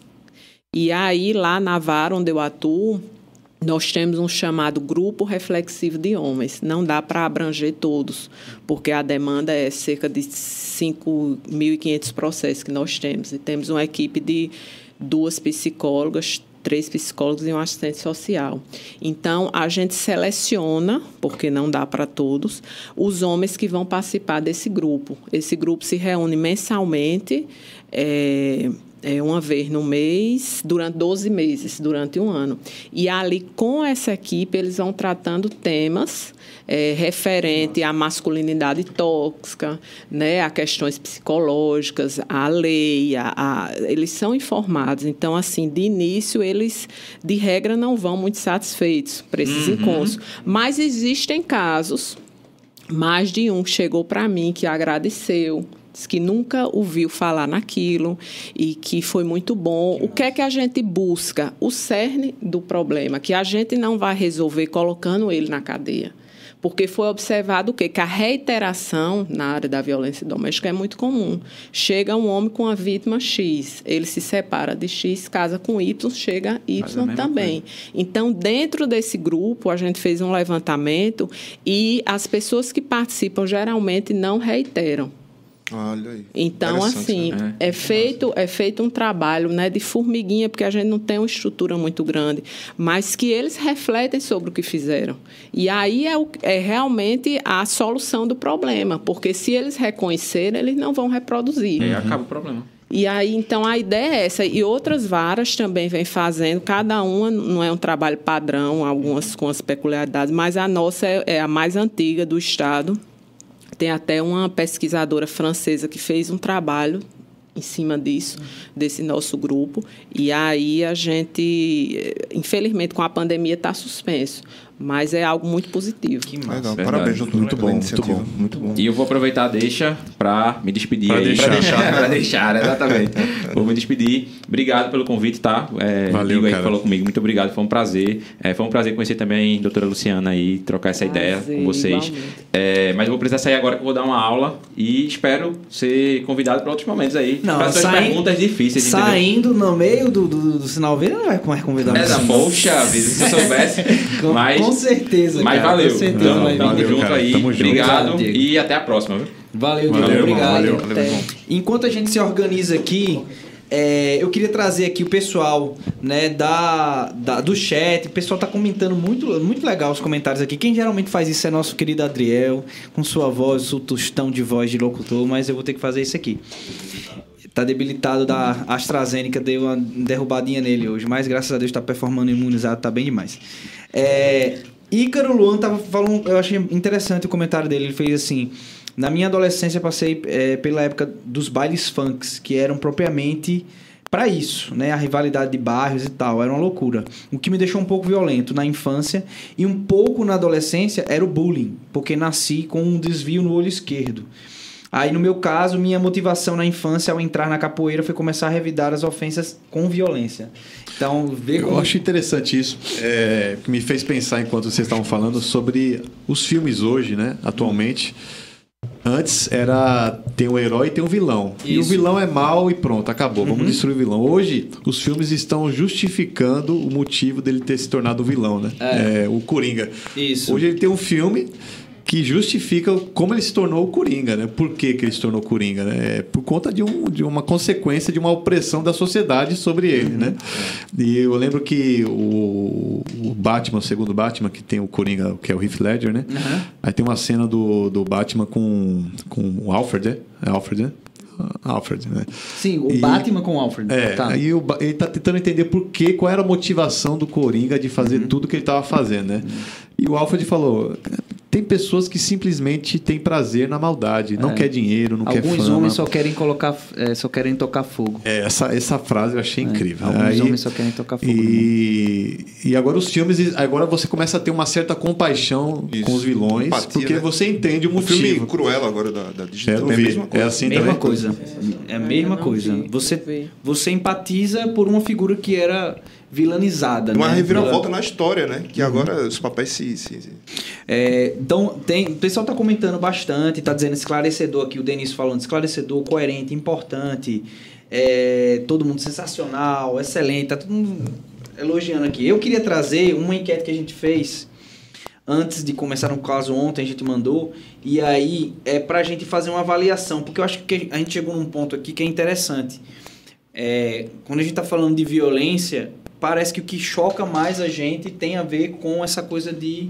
E aí, lá na vara onde eu atuo, nós temos um chamado grupo reflexivo de homens. Não dá para abranger todos, porque a demanda é cerca de 5.500 processos que nós temos. E temos uma equipe de duas psicólogas, três psicólogos e um assistente social. Então, a gente seleciona, porque não dá para todos, os homens que vão participar desse grupo. Esse grupo se reúne mensalmente. É, é, uma vez no mês, durante 12 meses, durante um ano. E ali, com essa equipe, eles vão tratando temas é, referente à masculinidade tóxica, né, a questões psicológicas, à lei, a, a, eles são informados. Então, assim, de início, eles, de regra, não vão muito satisfeitos para esses uhum. encontros. Mas existem casos, mais de um chegou para mim que agradeceu, que nunca ouviu falar naquilo e que foi muito bom. O que é que a gente busca? O cerne do problema, que a gente não vai resolver colocando ele na cadeia. Porque foi observado o quê? Que a reiteração na área da violência doméstica é muito comum. Chega um homem com a vítima X, ele se separa de X, casa com Y, chega Y também. Coisa. Então, dentro desse grupo, a gente fez um levantamento e as pessoas que participam geralmente não reiteram. Olha aí. Então, assim, né? é, feito, é feito um trabalho né, de formiguinha, porque a gente não tem uma estrutura muito grande, mas que eles refletem sobre o que fizeram. E aí é, o, é realmente a solução do problema, porque se eles reconhecerem, eles não vão reproduzir. E aí acaba o problema. E aí, então, a ideia é essa. E outras varas também vêm fazendo, cada uma não é um trabalho padrão, algumas com as peculiaridades, mas a nossa é, é a mais antiga do Estado tem até uma pesquisadora francesa que fez um trabalho em cima disso, desse nosso grupo. E aí a gente, infelizmente, com a pandemia está suspenso. Mas é algo muito positivo. Que massa. Legal. Parabéns, doutor. Muito bom, muito bom, muito bom. E eu vou aproveitar a deixa para me despedir pra aí. Deixar. Para deixar. para deixar, exatamente. vou me despedir. Obrigado pelo convite, tá? É, Valeu, aí cara. que falou comigo. Muito obrigado, foi um prazer. É, foi um prazer conhecer também a doutora Luciana aí, trocar essa prazer, ideia com vocês. É, mas eu vou precisar sair agora que eu vou dar uma aula e espero ser convidado para outros momentos aí. Não, para suas perguntas difíceis, Saindo no meio do, do, do sinal verde, não vai mais convidar. É, poxa vida, se eu soubesse. mas... Com certeza. Mas cara, valeu. Com certeza Tamo, vai tamo junto cara. aí. Tamo junto. Obrigado Obrigado, e até a próxima. Viu? Valeu, Valeu, Diego. irmão, Obrigado. valeu. Até. Enquanto a gente se organiza aqui, é, eu queria trazer aqui o pessoal né, da, da- do chat. O pessoal tá comentando muito, muito legal os comentários aqui. Quem geralmente faz isso é nosso querido Adriel, com sua voz, seu tostão de voz de locutor, mas eu vou ter que fazer isso aqui. Tá debilitado da AstraZeneca, deu uma derrubadinha nele hoje, mas graças a Deus tá performando imunizado, tá bem demais. É, Ícaro Luan tava falando, eu achei interessante o comentário dele, ele fez assim: Na minha adolescência passei é, pela época dos bailes funks, que eram propriamente para isso, né? A rivalidade de bairros e tal, era uma loucura. O que me deixou um pouco violento na infância e um pouco na adolescência era o bullying, porque nasci com um desvio no olho esquerdo. Aí, no meu caso, minha motivação na infância ao entrar na capoeira foi começar a revidar as ofensas com violência. Então, ver Eu acho interessante isso, é, que me fez pensar enquanto vocês estavam falando sobre os filmes hoje, né, atualmente. Antes era tem um herói e tem um vilão. E o Isso. vilão é mal e pronto, acabou. Vamos Uhum. destruir o vilão. Hoje, os filmes estão justificando o motivo dele ter se tornado vilão, né? É, o Coringa. Isso. Hoje ele tem um filme que justifica como ele se tornou o Coringa, né? Por que, que ele se tornou Coringa, né? É por conta de, um, de uma consequência de uma opressão da sociedade sobre ele, né? E eu lembro que o, o Batman, o segundo Batman, que tem o Coringa, que é o Heath Ledger, né? Aí tem uma cena do, do Batman com, com o Alfred, né? É Alfred, né? Alfred, né? Sim, o E- Batman com o Alfred. É, Tá. aí o ele tá tentando entender por que, qual era a motivação do Coringa de fazer Uhum. tudo que ele tava fazendo, né? E o Alfred falou: tem pessoas que simplesmente têm prazer na maldade, não quer dinheiro, não quer É. Alguns fama. homens só querem colocar, é, só querem tocar fogo. É, essa, essa frase eu achei incrível. Alguns Aí- homens só querem tocar fogo. né? E, e agora os filmes, agora você começa a ter uma certa compaixão Isso. com os vilões, Empatia, porque né? você entende o O motivo. filme Cruella agora da, da Disney É, eu é vi. mesma coisa. É assim mesma também. coisa. É a mesma coisa. Você, você empatiza por uma figura que era vilanizada. Uma né? reviravolta na história, né? Uhum. Que agora os papéis se... se, se- É, então, tem, o pessoal está comentando bastante, está dizendo esclarecedor aqui, o Denis falando, esclarecedor, coerente, importante, é, todo mundo sensacional, excelente, tá todo mundo elogiando aqui. Eu queria trazer uma enquete que a gente fez antes de começar no caso ontem, a gente mandou, e aí é pra gente fazer uma avaliação, porque eu acho que a gente chegou num ponto aqui que é interessante. É, quando a gente está falando de violência, parece que o que choca mais a gente tem a ver com essa coisa de,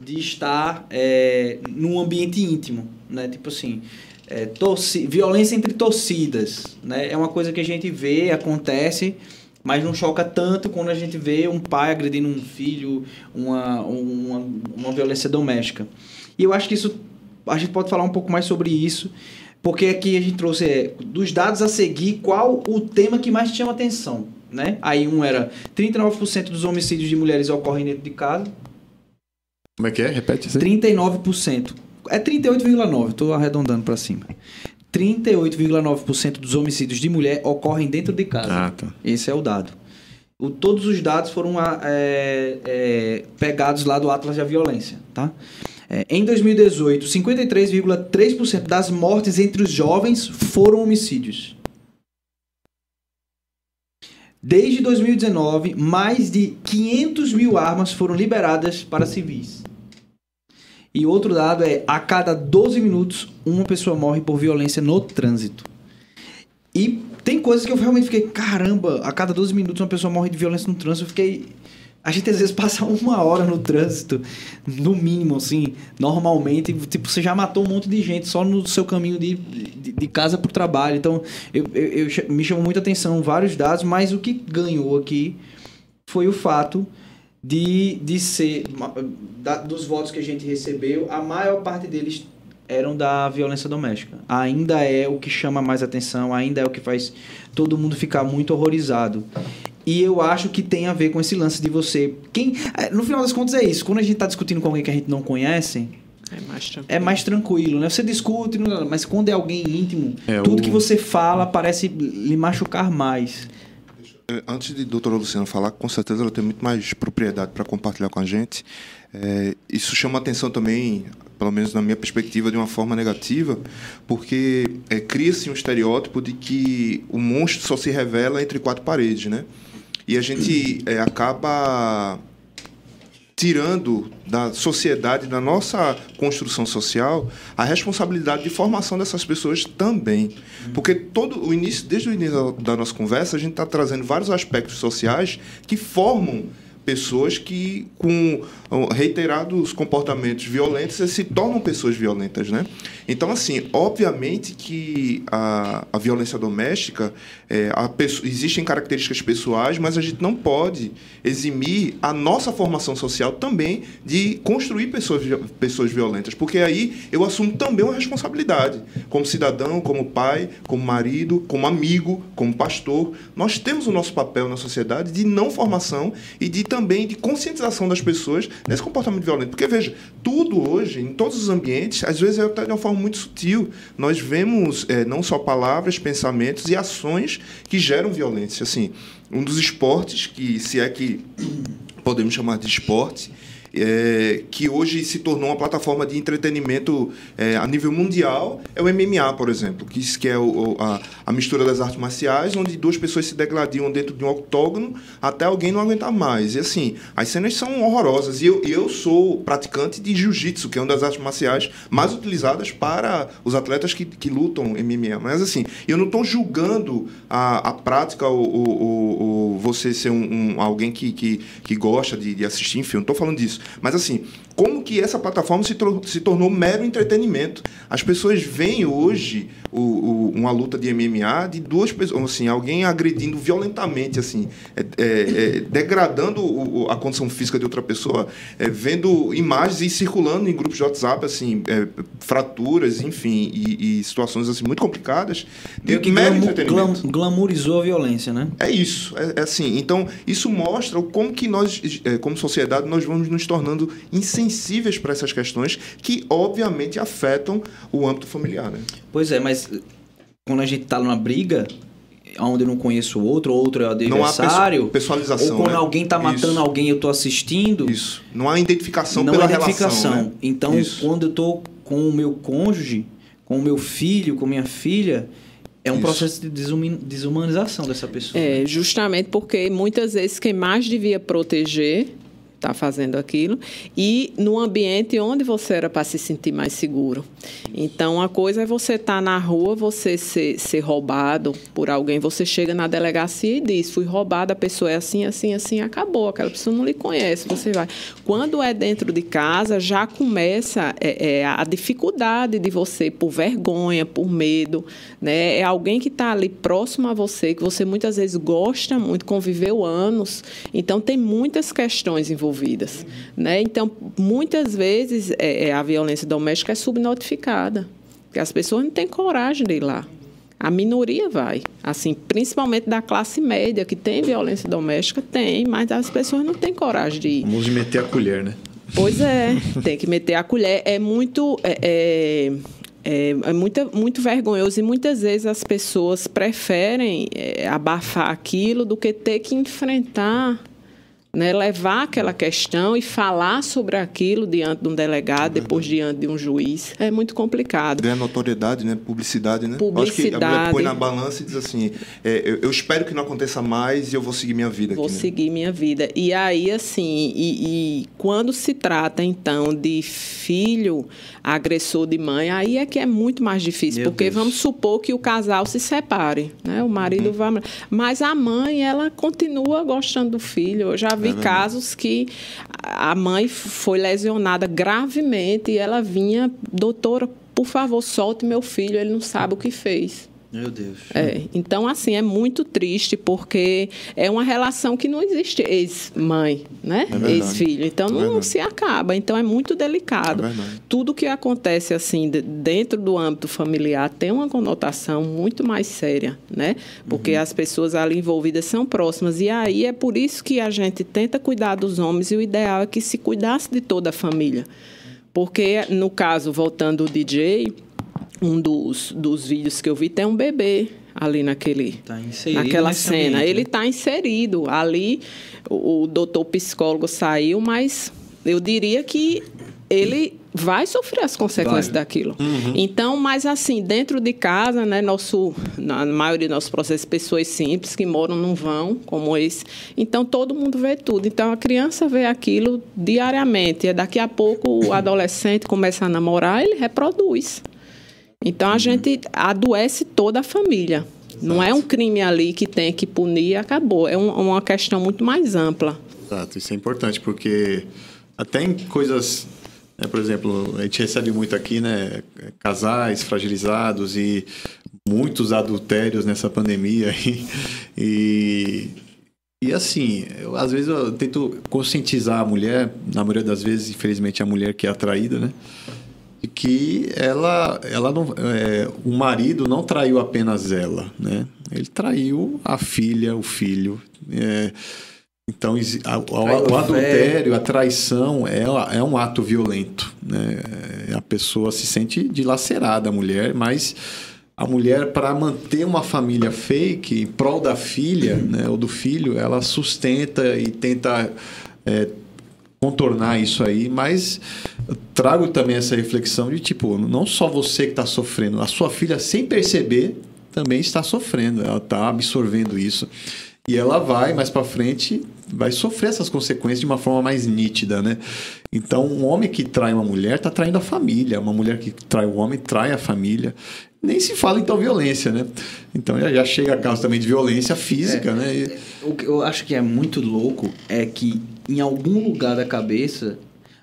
de estar é, num ambiente íntimo, né? Tipo assim, é, torci violência entre torcidas, né? É uma coisa que a gente vê, acontece, mas não choca tanto quando a gente vê um pai agredindo um filho, uma, uma, uma violência doméstica. E eu acho que isso, a gente pode falar um pouco mais sobre isso, porque aqui a gente trouxe é, dos dados a seguir qual o tema que mais chama atenção, né? Aí um era 39% dos homicídios de mulheres ocorrem dentro de casa. Como é que é? Repete isso aí. 39%. É 38,9%, estou arredondando para cima. 38,9% dos homicídios de mulher ocorrem dentro de casa. Ah, tá. Esse é o dado. O, todos os dados foram ah, é, é, pegados lá do Atlas da Violência, tá? É, em 2018, 53,3% das mortes entre os jovens foram homicídios. Desde 2019, mais de 500 mil armas foram liberadas para civis. E outro dado é: a cada 12 minutos, uma pessoa morre por violência no trânsito. E tem coisas que eu realmente fiquei, caramba, a cada 12 minutos uma pessoa morre de violência no trânsito. Eu fiquei. A gente às vezes passa uma hora no trânsito, no mínimo, assim, normalmente. Tipo, você já matou um monte de gente só no seu caminho de, de, de casa para o trabalho. Então, eu, eu, eu, me chamou muita atenção vários dados, mas o que ganhou aqui foi o fato de, de ser. Da, dos votos que a gente recebeu, a maior parte deles eram da violência doméstica. Ainda é o que chama mais atenção, ainda é o que faz todo mundo ficar muito horrorizado. E eu acho que tem a ver com esse lance de você. Quem, no final das contas é isso. Quando a gente está discutindo com alguém que a gente não conhece, É mais tranquilo. é mais tranquilo, né? Você discute, mas quando é alguém íntimo, É, tudo o- que você fala parece lhe machucar mais. É, Antes de doutora Luciana falar, com certeza ela tem muito mais propriedade para compartilhar com a gente. É, isso chama atenção também, pelo menos na minha perspectiva, de uma forma negativa, porque é, cria-se um estereótipo de que o monstro só se revela entre quatro paredes, né? E a gente é, acaba tirando da sociedade, da nossa construção social, a responsabilidade de formação dessas pessoas também. Porque todo o início, desde o início da nossa conversa, a gente está trazendo vários aspectos sociais que formam pessoas que, com reiterados comportamentos violentos, se tornam pessoas violentas, né? Então, assim, obviamente que a, a violência doméstica, é, a existem características pessoais, mas a gente não pode eximir a nossa formação social também de construir pessoas, pessoas violentas, porque aí eu assumo também uma responsabilidade, como cidadão, como pai, como marido, como amigo, como pastor. Nós temos o nosso papel na sociedade de não formação e de também de conscientização das pessoas nesse comportamento violento. Porque, veja, tudo hoje, em todos os ambientes, às vezes é até de uma forma muito sutil. Nós vemos eh, não só palavras, pensamentos e ações que geram violência. Assim, um dos esportes que, se é que podemos chamar de esporte, é, que hoje se tornou uma plataforma de entretenimento é, a nível mundial, é o MMA, por exemplo, que, que é o- a, a mistura das artes marciais, onde duas pessoas se degladiam dentro de um octógono até alguém não aguentar mais. E assim, as cenas são horrorosas. E eu, eu sou praticante de jiu-jitsu, que é uma das artes marciais mais utilizadas para os atletas que, que lutam MMA. Mas assim, eu não estou julgando a, a prática ou você ser um, um- alguém que, que, que gosta de, de assistir filme, não estou falando disso. Mas assim, como que essa plataforma se, se tornou mero entretenimento? As pessoas veem hoje o, o- uma luta de MMA de duas pessoas, assim, alguém agredindo violentamente, assim, é- é- é, degradando o- a condição física de outra pessoa, é, vendo imagens e circulando em grupos de WhatsApp, assim, é, fraturas, enfim, e, e situações assim muito complicadas de que mero glam- glamourizou a violência, né? É isso, é, assim. Então, isso mostra como que nós, como sociedade, nós vamos nos tornando insensíveis para essas questões que, obviamente, afetam o âmbito familiar, né? Pois é, mas quando a gente tá numa briga, onde eu não conheço o outro, o outro é o Não há adversário, perso- pessoalização, ou quando né? alguém tá matando Isso. alguém e eu tô assistindo, Isso. Não há identificação não pela é identificação. relação. né? Então, Isso. quando eu tô com o meu cônjuge, com o meu filho, com minha filha, é um Isso. processo de desumanização dessa pessoa. É, justamente porque muitas vezes quem mais devia proteger está fazendo aquilo, e no ambiente onde você era para se sentir mais seguro. Então, a coisa é você estar tá na rua, você ser, ser roubado por alguém, você chega na delegacia e diz: fui roubada, a pessoa é assim, assim, assim, acabou. Aquela pessoa não lhe conhece, você vai. Quando é dentro de casa, já começa é, é, a dificuldade de você, por vergonha, por medo, né? É alguém que está ali próximo a você, que você muitas vezes gosta muito, conviveu anos, então tem muitas questões envolvidas, né? Então, muitas vezes é, é a violência doméstica é subnotificada, porque as pessoas não têm coragem de ir lá. A minoria vai, assim, principalmente da classe média que tem violência doméstica, tem, mas as pessoas não têm coragem de ir. Vamos meter a colher, né? Pois é, tem que meter a colher. É muito. É, é, é, é muito, muito vergonhoso e muitas vezes as pessoas preferem é, abafar aquilo do que ter que enfrentar né, levar aquela questão e falar sobre aquilo diante de um delegado, é depois diante de um juiz, é muito complicado. Ganha notoriedade, né? Publicidade, né? Publicidade. Acho que a mulher põe na balança e diz assim, é, eu, eu, espero que não aconteça mais e eu vou seguir minha vida Vou aqui, né? seguir minha vida. E aí, assim, e, e quando se trata, então, de filho agressor de mãe, aí é que é muito mais difícil, Meu porque Deus. vamos supor que o casal se separe, né? O marido uhum. vai... Mas a mãe, ela continua gostando do filho. Eu já vi vi casos que a mãe foi lesionada gravemente e ela vinha, doutora, por favor, solte meu filho, ele não sabe o que fez. Meu Deus. É, então, assim, é muito triste porque é uma relação que não existe ex-mãe, né? É Ex-filho. Então, é não se acaba. Então, é muito delicado. É Tudo que acontece, assim, dentro do âmbito familiar tem uma conotação muito mais séria, né? Porque uhum. as pessoas ali envolvidas são próximas. E aí é por isso que a gente tenta cuidar dos homens e o ideal é que se cuidasse de toda a família. Porque, no caso, voltando o DJ um dos, dos vídeos que eu vi tem um bebê ali naquele tá naquela cena. Ambiente, Ele está né? inserido ali. O, o doutor psicólogo saiu, mas eu diria que ele vai sofrer as consequências vai. daquilo. Uhum. Então, mas assim, dentro de casa, né, nosso, na maioria dos nossos processos, pessoas simples que moram num vão como esse. Então, todo mundo vê tudo. Então, a criança vê aquilo diariamente. E daqui a pouco o adolescente começa a namorar, ele reproduz. Então a uhum. gente adoece toda a família. Exato. Não é um crime ali que tem que punir e acabou. É um, uma questão muito mais ampla. Exato, isso é importante, porque até em coisas. Né, por exemplo, a gente recebe muito aqui, né? Casais fragilizados e muitos adultérios nessa pandemia. E, e, e assim, eu, às vezes eu tento conscientizar a mulher, na maioria das vezes, infelizmente, a mulher que é atraída, né? Que ela, ela não, é, o marido não traiu apenas ela, né? Ele traiu a filha, o filho. É, então, a, o, o adultério, a traição é, é um ato violento. Né? A pessoa se sente dilacerada, a mulher, mas a mulher, para manter uma família fake, em prol da filha né, ou do filho, ela sustenta e tenta é, contornar isso aí, mas trago também essa reflexão de tipo, não só você que está sofrendo, a sua filha sem perceber também está sofrendo, ela está absorvendo isso. E ela vai mais para frente, vai sofrer essas consequências de uma forma mais nítida, né? Então, um homem que trai uma mulher está traindo a família, uma mulher que trai o homem trai a família. Nem se fala então violência, né? Então já, já chega a caso também de violência física, é, né? E... O que eu acho que é muito louco é que em algum lugar da cabeça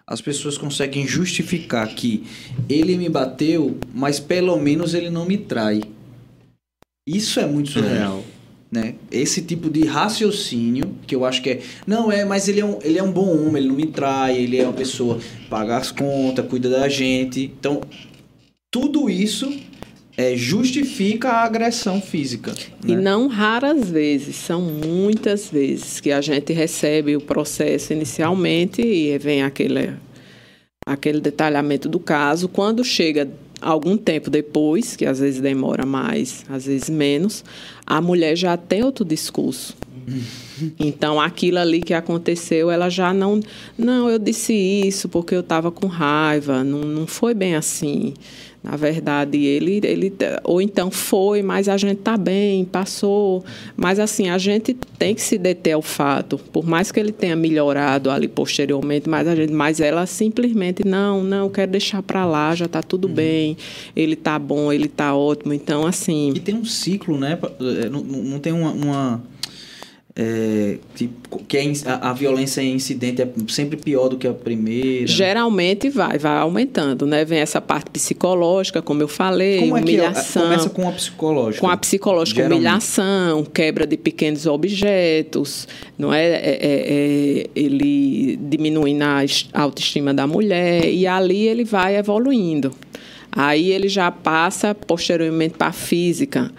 as pessoas conseguem justificar que ele me bateu, mas pelo menos ele não me trai. Isso é muito surreal. É. Né? Esse tipo de raciocínio que eu acho que é. Não, é, mas ele é, um, ele é um bom homem, ele não me trai, ele é uma pessoa paga as contas, cuida da gente. Então, tudo isso é, justifica a agressão física. Né? E não raras vezes, são muitas vezes que a gente recebe o processo inicialmente e vem aquele, aquele detalhamento do caso. Quando chega algum tempo depois, que às vezes demora mais, às vezes menos, a mulher já tem outro discurso. Então, aquilo ali que aconteceu, ela já não. Não, eu disse isso porque eu estava com raiva. Não, não foi bem assim. Na verdade, ele, ele. Ou então foi, mas a gente está bem, passou. Mas, assim, a gente tem que se deter ao fato. Por mais que ele tenha melhorado ali posteriormente, mas, a gente, mas ela simplesmente, não, não, quero deixar para lá, já está tudo uhum. bem. Ele está bom, ele está ótimo. Então, assim. E tem um ciclo, né? Não, não tem uma, uma é, que a, a, violência em incidente é sempre pior do que a primeira? Geralmente vai, vai aumentando, né? Vem essa parte psicológica, como eu falei, como humilhação. É que começa com a psicológica. Com a psicológica, geralmente. humilhação, quebra de pequenos objetos, não é? é, é, é ele diminuindo a autoestima da mulher e ali ele vai evoluindo. Aí ele já passa posteriormente para a física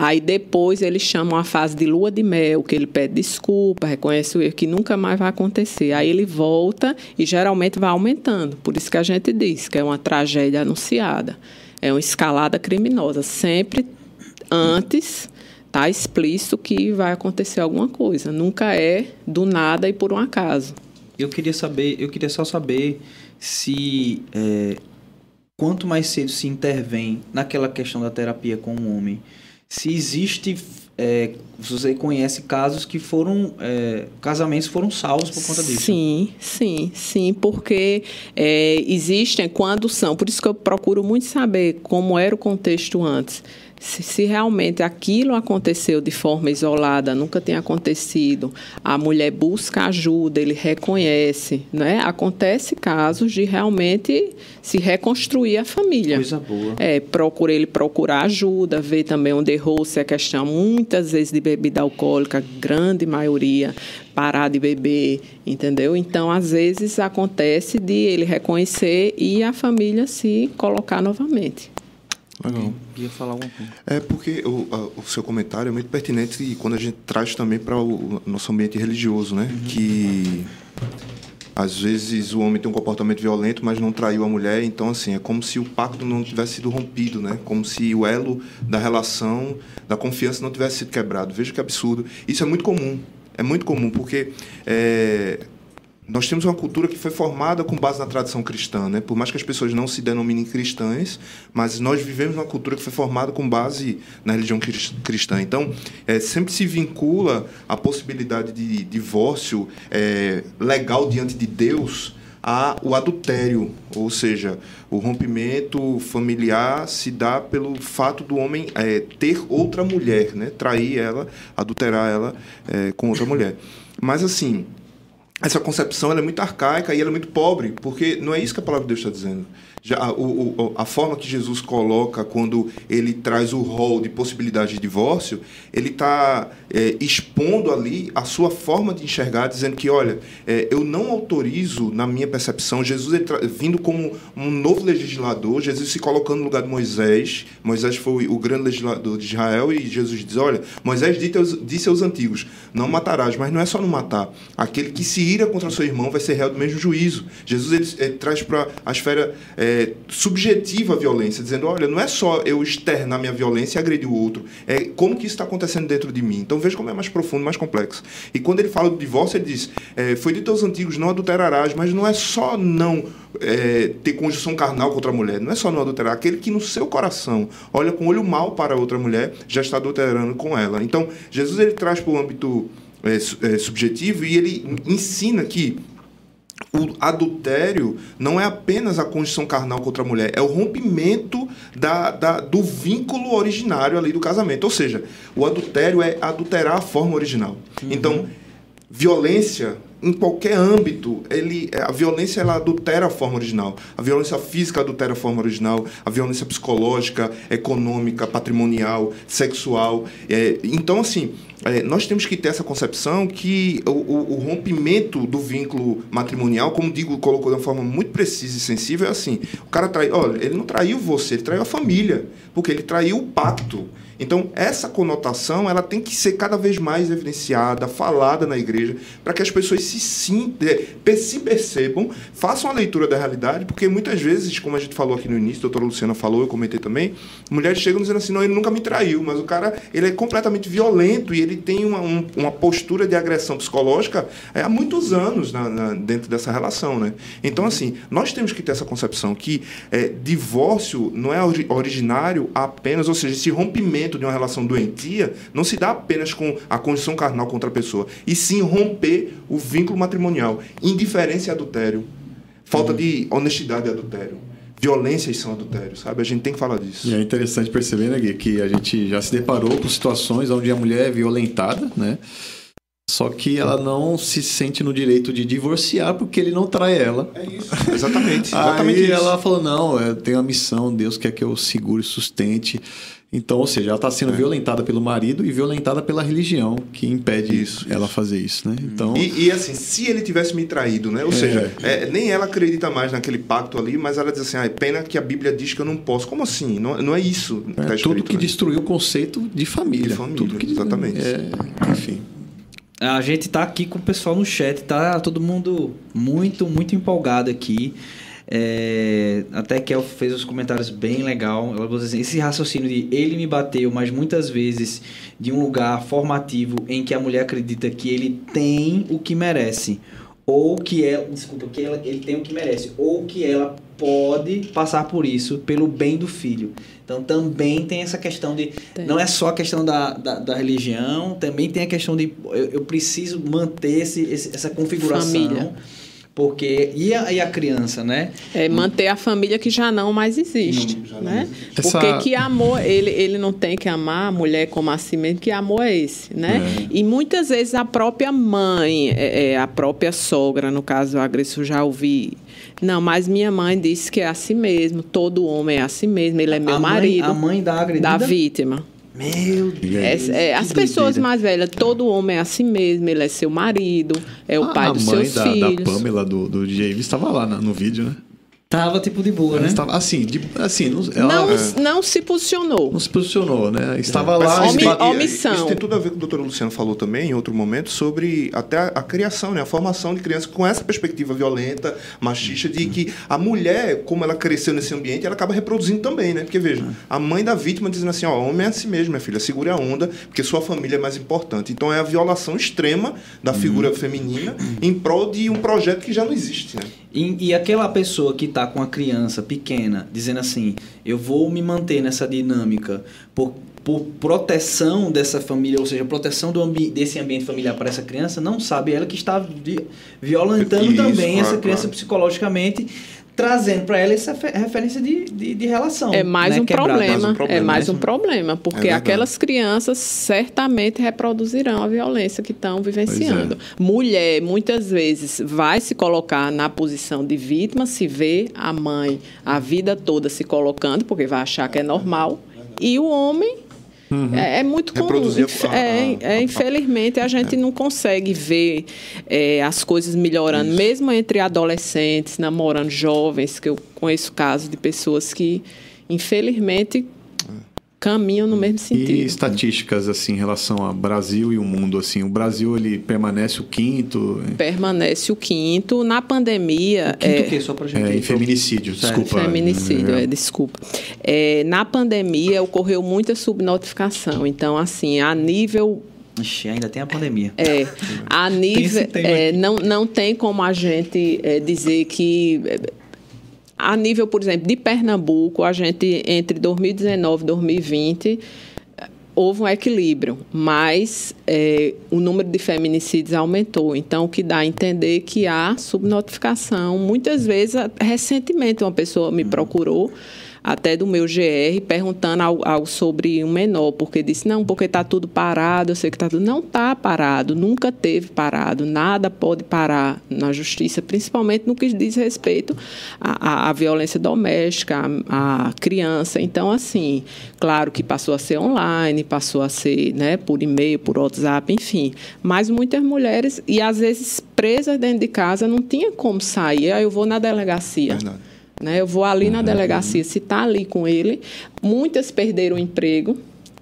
Aí depois eles chamam a fase de lua de mel, que ele pede desculpa, reconhece o erro, que nunca mais vai acontecer. Aí ele volta e geralmente vai aumentando. Por isso que a gente diz que é uma tragédia anunciada. É uma escalada criminosa. Sempre antes está explícito que vai acontecer alguma coisa. Nunca é do nada e por um acaso. Eu queria saber, eu queria só saber se é, quanto mais cedo se intervém naquela questão da terapia com o homem se existe é, você conhece casos que foram é, casamentos foram salvos por conta disso. Sim sim sim porque é, existem quando são por isso que eu procuro muito saber como era o contexto antes se, se, realmente aquilo aconteceu de forma isolada, nunca tem acontecido, a mulher busca ajuda, ele reconhece, né? Acontece casos de realmente se reconstruir a família. Coisa boa. É, procura ele procurar ajuda, ver também onde errou, se é questão muitas vezes de bebida alcoólica, grande maioria, parar de beber, entendeu? Então, às vezes acontece de ele reconhecer e a família se colocar novamente. Legal. Ia falar alguma coisa. É porque o, a, o seu comentário é muito pertinente e quando a gente traz também para o nosso ambiente religioso, né? Uhum. Que às vezes o homem tem um comportamento violento, mas não traiu a mulher, então assim, é como se o pacto não tivesse sido rompido, né? Como se o elo da relação, da confiança não tivesse sido quebrado. Veja que absurdo. Isso é muito comum. É muito comum, porque é, nós temos uma cultura que foi formada com base na tradição cristã, né? Por mais que as pessoas não se denominem cristãs, mas nós vivemos uma cultura que foi formada com base na religião cristã. Então, é, sempre se vincula a possibilidade de divórcio é, legal diante de Deus a o adultério, ou seja, o rompimento familiar se dá pelo fato do homem é, ter outra mulher, né? Trair ela, adulterar ela é, com outra mulher. Mas assim essa concepção é muito arcaica e é muito pobre, porque não é isso que a palavra de Deus está dizendo. Já, o, o, a forma que Jesus coloca quando ele traz o rol de possibilidade de divórcio, ele está é, expondo ali a sua forma de enxergar, dizendo que, olha, é, eu não autorizo, na minha percepção, Jesus vindo como um novo legislador, Jesus se colocando no lugar de Moisés. Moisés foi o grande legislador de Israel e Jesus diz: olha, Moisés disse aos antigos: não matarás, mas não é só não matar. Aquele que se ira contra seu irmão vai ser réu do mesmo juízo. Jesus ele, ele traz para a esfera. É, subjetiva a violência, dizendo, olha, não é só eu externar minha violência e agredir o outro, é como que isso está acontecendo dentro de mim. Então veja como é mais profundo, mais complexo. E quando ele fala do divórcio, ele diz, é, foi de teus antigos, não adulterarás, mas não é só não é, ter conjunção carnal contra a mulher, não é só não adulterar, aquele que no seu coração olha com olho mal para outra mulher, já está adulterando com ela. Então, Jesus ele traz para o âmbito é, é, subjetivo e ele ensina que o adultério não é apenas a condição carnal contra a mulher, é o rompimento da, da, do vínculo originário ali do casamento. Ou seja, o adultério é adulterar a forma original. Uhum. Então, violência em qualquer âmbito, ele, a violência ela adultera a forma original. A violência física adultera a forma original, a violência psicológica, econômica, patrimonial, sexual. É, então, assim, é, nós temos que ter essa concepção que o, o, o, rompimento do vínculo matrimonial, como digo, colocou de uma forma muito precisa e sensível, é assim: o cara traiu, olha, ele não traiu você, ele traiu a família, porque ele traiu o pacto. Então, essa conotação ela tem que ser cada vez mais evidenciada, falada na igreja, para que as pessoas se, sintam, se percebam, façam a leitura da realidade, porque muitas vezes, como a gente falou aqui no início, a doutora Luciana falou, eu comentei também, mulheres chegam dizendo assim, não, ele nunca me traiu, mas o cara ele é completamente violento e ele tem uma, um, uma postura de agressão psicológica é, há muitos anos na, na, dentro dessa relação. Né? Então, assim, nós temos que ter essa concepção que é, divórcio não é originário apenas, ou seja, esse rompimento de uma relação doentia não se dá apenas com a condição carnal contra a pessoa, e sim romper o vínculo matrimonial. Indiferença e adultério. Falta de honestidade e adultério violências são adultérios, sabe? A gente tem que falar disso. E é interessante perceber, né, Gui, que a gente já se deparou com situações onde a mulher é violentada, né? Só que ela não se sente no direito de divorciar porque ele não trai ela. É isso. Exatamente. exatamente Aí isso. ela falou: não, eu tenho a missão, Deus quer que eu segure e sustente. Então, ou seja, ela está sendo é. violentada pelo marido e violentada pela religião que impede isso, ela isso. fazer isso, né? Então e, e, assim, se ele tivesse me traído, né? Ou é. seja, é, nem ela acredita mais naquele pacto ali, mas ela diz assim, ah, é pena que a Bíblia diz que eu não posso. Como assim? Não, não é isso. Que tá escrito, tudo que né? destruiu o conceito de família. De família, tudo que, exatamente. É, enfim. A gente tá aqui com o pessoal no chat, tá todo mundo muito, muito empolgado aqui. É, até que ela fez os comentários bem legal. Ela falou assim, esse raciocínio de ele me bateu, mas muitas vezes de um lugar formativo em que a mulher acredita que ele tem o que merece ou que ela, desculpa, que ela, ele tem o que merece, ou que ela pode passar por isso pelo bem do filho. Então também tem essa questão de. Tem. Não é só a questão da, da, da, religião, também tem a questão de eu, eu preciso manter esse, esse, essa configuração. Família. Porque. E a, e a criança, né? É manter a família que já não mais existe. Não, né? Não Porque Essa... que amor, ele, ele não tem que amar a mulher como a si mesmo, que amor é esse, né? É. E muitas vezes a própria mãe, é, é, a própria sogra, no caso do agressor, já ouvi. Não, mas minha mãe disse que é assim mesmo, todo homem é assim mesmo, ele é meu a marido. Mãe, a mãe da agredida? Da vítima. Meu Deus. É, é, as pessoas mais velhas, todo homem é assim mesmo, ele é seu marido, é o ah, pai dos seus da, filhos. A mãe da Pamela do, do James estava lá no vídeo, né? Tava tipo de boa, né? Estava, assim, de, assim ela, não, é, não se posicionou. Não se posicionou, né? Estava é. lá. Omi, omissão. Isso tem tudo a ver com o doutor Luciano falou também, em outro momento, sobre até a, a criação, né? A formação de crianças com essa perspectiva violenta, machista, de que a mulher, como ela cresceu nesse ambiente, ela acaba reproduzindo também, né? Porque, veja, a mãe da vítima dizendo assim, ó, homem é assim mesmo, minha filha, segure a onda, porque sua família é mais importante. Então é a violação extrema da figura uhum. feminina em prol de um projeto que já não existe, né? E, e aquela pessoa que está com a criança pequena, dizendo assim: eu vou me manter nessa dinâmica por, por proteção dessa família, ou seja, proteção do ambi desse ambiente familiar para essa criança, não sabe ela que está violentando Isso, também claro, essa criança claro. psicologicamente trazendo para ela essa referência de, de, de, relação. É mais, né? um problema, mais um problema. É mais né? um problema, porque é aquelas crianças certamente reproduzirão a violência que estão vivenciando. É. Mulher, muitas vezes, vai se colocar na posição de vítima, se vê a mãe a vida toda se colocando, porque vai achar que é normal, e o homem Uhum. É, é, muito comum. A, é, é, infelizmente, a gente não consegue ver é, as coisas melhorando, Isso. mesmo entre adolescentes, namorando jovens, que eu conheço casos de pessoas que, infelizmente, caminham no mesmo sentido. E estatísticas assim em relação ao Brasil e o mundo assim, o Brasil ele permanece o quinto? Permanece o quinto na pandemia. O quinto é, o quê? Só pra gente. É, em feminicídio, desculpa. Feminicídio, é, desculpa. É, na pandemia ocorreu muita subnotificação, então assim a nível Ixi, ainda tem a pandemia. É, a nível, é, não, não tem como a gente é, dizer que a nível, por exemplo, de Pernambuco, a gente, entre 2019 e 2020, houve um equilíbrio, mas é, o número de feminicídios aumentou. Então, o que dá a entender que há subnotificação. Muitas vezes, recentemente, uma pessoa me procurou até do meu GR, perguntando algo sobre um menor, porque disse, não, porque está tudo parado, eu sei que está tudo. Não está parado, nunca teve parado, nada pode parar na justiça, principalmente no que diz respeito à, à, à violência doméstica, à, à, criança. Então, assim, claro que passou a ser online, passou a ser né, por e-mail, por WhatsApp, enfim. Mas muitas mulheres, e às vezes presas dentro de casa, não tinha como sair, aí eu vou na delegacia. Verdade. Né? Eu vou ali na uhum. delegacia, se está ali com ele. Muitas perderam o emprego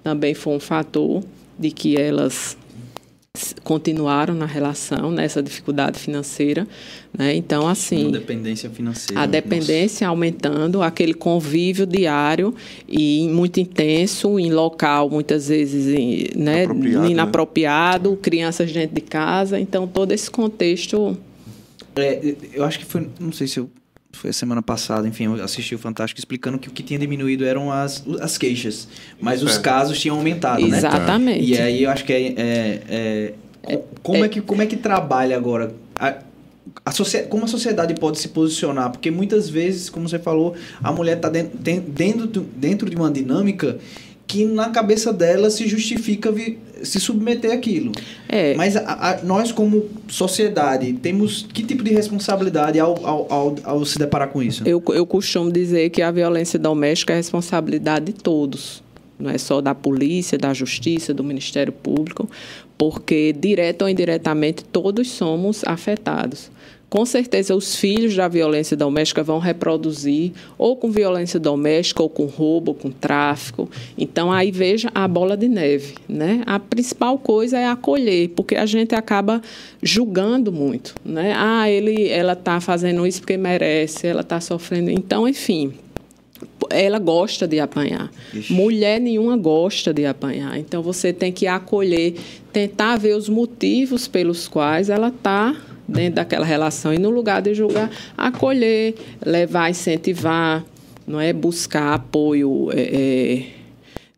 também foi um fator de que elas continuaram na relação, nessa dificuldade financeira. Né? Então, assim. A dependência financeira. A dependência nossa. aumentando, aquele convívio diário e muito intenso, em local, muitas vezes né, Apropriado, inapropriado, né? crianças dentro de casa. Então, todo esse contexto. É, eu acho que foi. Não sei se eu foi a semana passada, enfim, eu assisti o Fantástico explicando que o que tinha diminuído eram as, as queixas, mas os casos tinham aumentado, Exatamente. né? Exatamente. E aí eu acho que é, é, é como, é, que, como é que trabalha agora? A, a como a sociedade pode se posicionar? Porque muitas vezes, como você falou, a mulher está dentro, dentro, dentro de uma dinâmica que na cabeça dela se justifica se submeter àquilo. É. Mas a, a, nós, como sociedade, temos que tipo de responsabilidade ao, ao, ao, ao, se deparar com isso? Eu, eu costumo dizer que a violência doméstica é responsabilidade de todos. Não é só da polícia, da justiça, do Ministério Público, porque, direto ou indiretamente, todos somos afetados com certeza os filhos da violência doméstica vão reproduzir ou com violência doméstica ou com roubo, ou com tráfico. Então aí veja a bola de neve, né? A principal coisa é acolher, porque a gente acaba julgando muito, né? Ah, ele ela está fazendo isso porque merece, ela está sofrendo. Então, enfim, ela gosta de apanhar. Ixi. Mulher nenhuma gosta de apanhar. Então você tem que acolher, tentar ver os motivos pelos quais ela está dentro daquela relação e no lugar de julgar, acolher, levar, incentivar, não é buscar apoio é, é,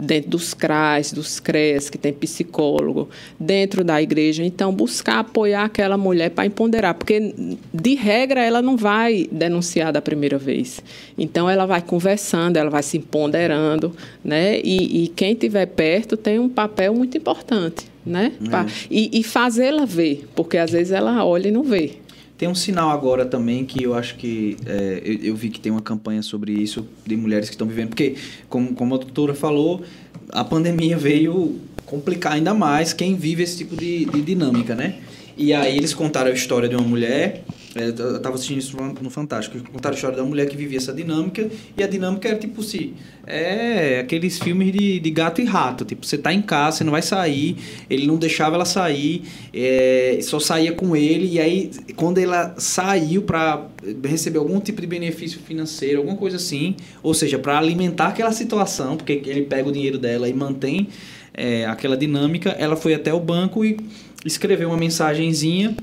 dentro dos CRAS, dos CREAS, que tem psicólogo, dentro da igreja. Então, buscar apoiar aquela mulher para empoderar, porque, de regra, ela não vai denunciar da primeira vez. Então, ela vai conversando, ela vai se empoderando, né? E, e quem estiver perto tem um papel muito importante, né? É. E, e fazê-la ver, porque às vezes ela olha e não vê. Tem um sinal agora também que eu acho que é, eu, eu, vi que tem uma campanha sobre isso de mulheres que estão vivendo, porque como, como a doutora falou, a pandemia veio complicar ainda mais quem vive esse tipo de, de dinâmica, né? E aí eles contaram a história de uma mulher eu estava assistindo isso no Fantástico. Contaram a história da mulher que vivia essa dinâmica. E a dinâmica era tipo assim: é aqueles filmes de, de gato e rato. Tipo, você tá em casa, você não vai sair. Ele não deixava ela sair, é, só saía com ele. E aí, quando ela saiu para receber algum tipo de benefício financeiro, alguma coisa assim, ou seja, para alimentar aquela situação, porque ele pega o dinheiro dela e mantém é, aquela dinâmica, ela foi até o banco e escreveu uma mensagenzinha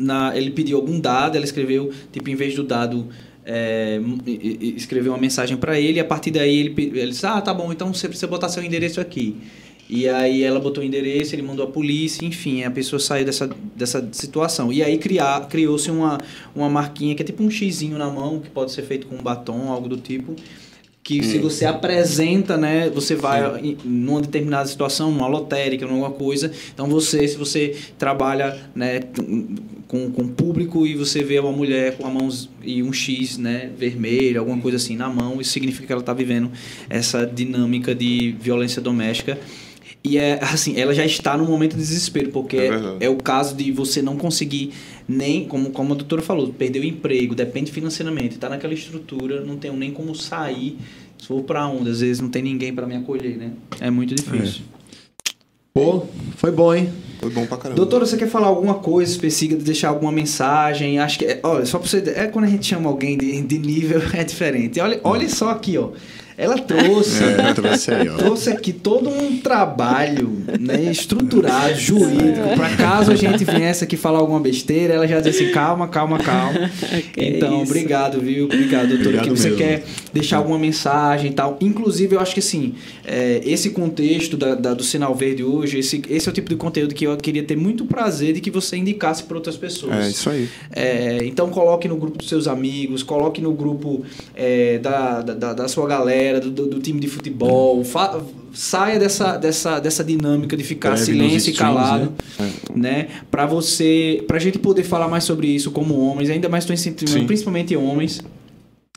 na, ele pediu algum dado, ela escreveu, tipo, em vez do dado, é, escreveu uma mensagem para ele, e a partir daí ele, ele disse, ah, tá bom, então você precisa botar seu endereço aqui. E aí ela botou o endereço, ele mandou a polícia, enfim, a pessoa saiu dessa, dessa situação. E aí criou-se uma, uma marquinha que é tipo um xizinho na mão, que pode ser feito com um batom, algo do tipo, que se você apresenta, né, você vai em numa determinada situação, numa lotérica, numa coisa, então você, se você trabalha, né, com, com público e você vê uma mulher com a mão e um X, né, vermelho, alguma coisa assim na mão, isso significa que ela está vivendo essa dinâmica de violência doméstica. E é assim, ela já está no momento de desespero, porque é, é, o caso de você não conseguir nem, como, como a doutora falou, perder o emprego, depende financeiramente, está naquela estrutura, não tem nem como sair, se for para onde, às vezes não tem ninguém para me acolher, né? É muito difícil. É. Pô, foi bom, hein? Foi bom pra caramba. Doutora, você quer falar alguma coisa específica, deixar alguma mensagem? Acho que, é, olha, só pra você. É quando a gente chama alguém de, de nível, é diferente. Olha, olha só aqui, ó. Ela trouxe, é, trouxe, aí, trouxe aqui todo um trabalho né, estruturado, jurídico, para caso a gente viesse aqui falar alguma besteira, ela já diz assim, calma, calma, calma. então, isso. obrigado, viu? Obrigado, doutora. Obrigado que você mesmo. quer deixar alguma mensagem e tal. Inclusive, eu acho que assim, é, esse contexto da, da, do Sinal Verde hoje, esse, esse é o tipo de conteúdo que eu queria ter muito prazer de que você indicasse para outras pessoas. É, isso aí. É, então, coloque no grupo dos seus amigos, coloque no grupo é, da, da, da sua galera, galera do, do time de futebol. Fa saia dessa, dessa, dessa dinâmica de ficar Breve silêncio e calado, né? É. né? Para você, pra gente poder falar mais sobre isso como homens, ainda mais estou incentivando, principalmente homens,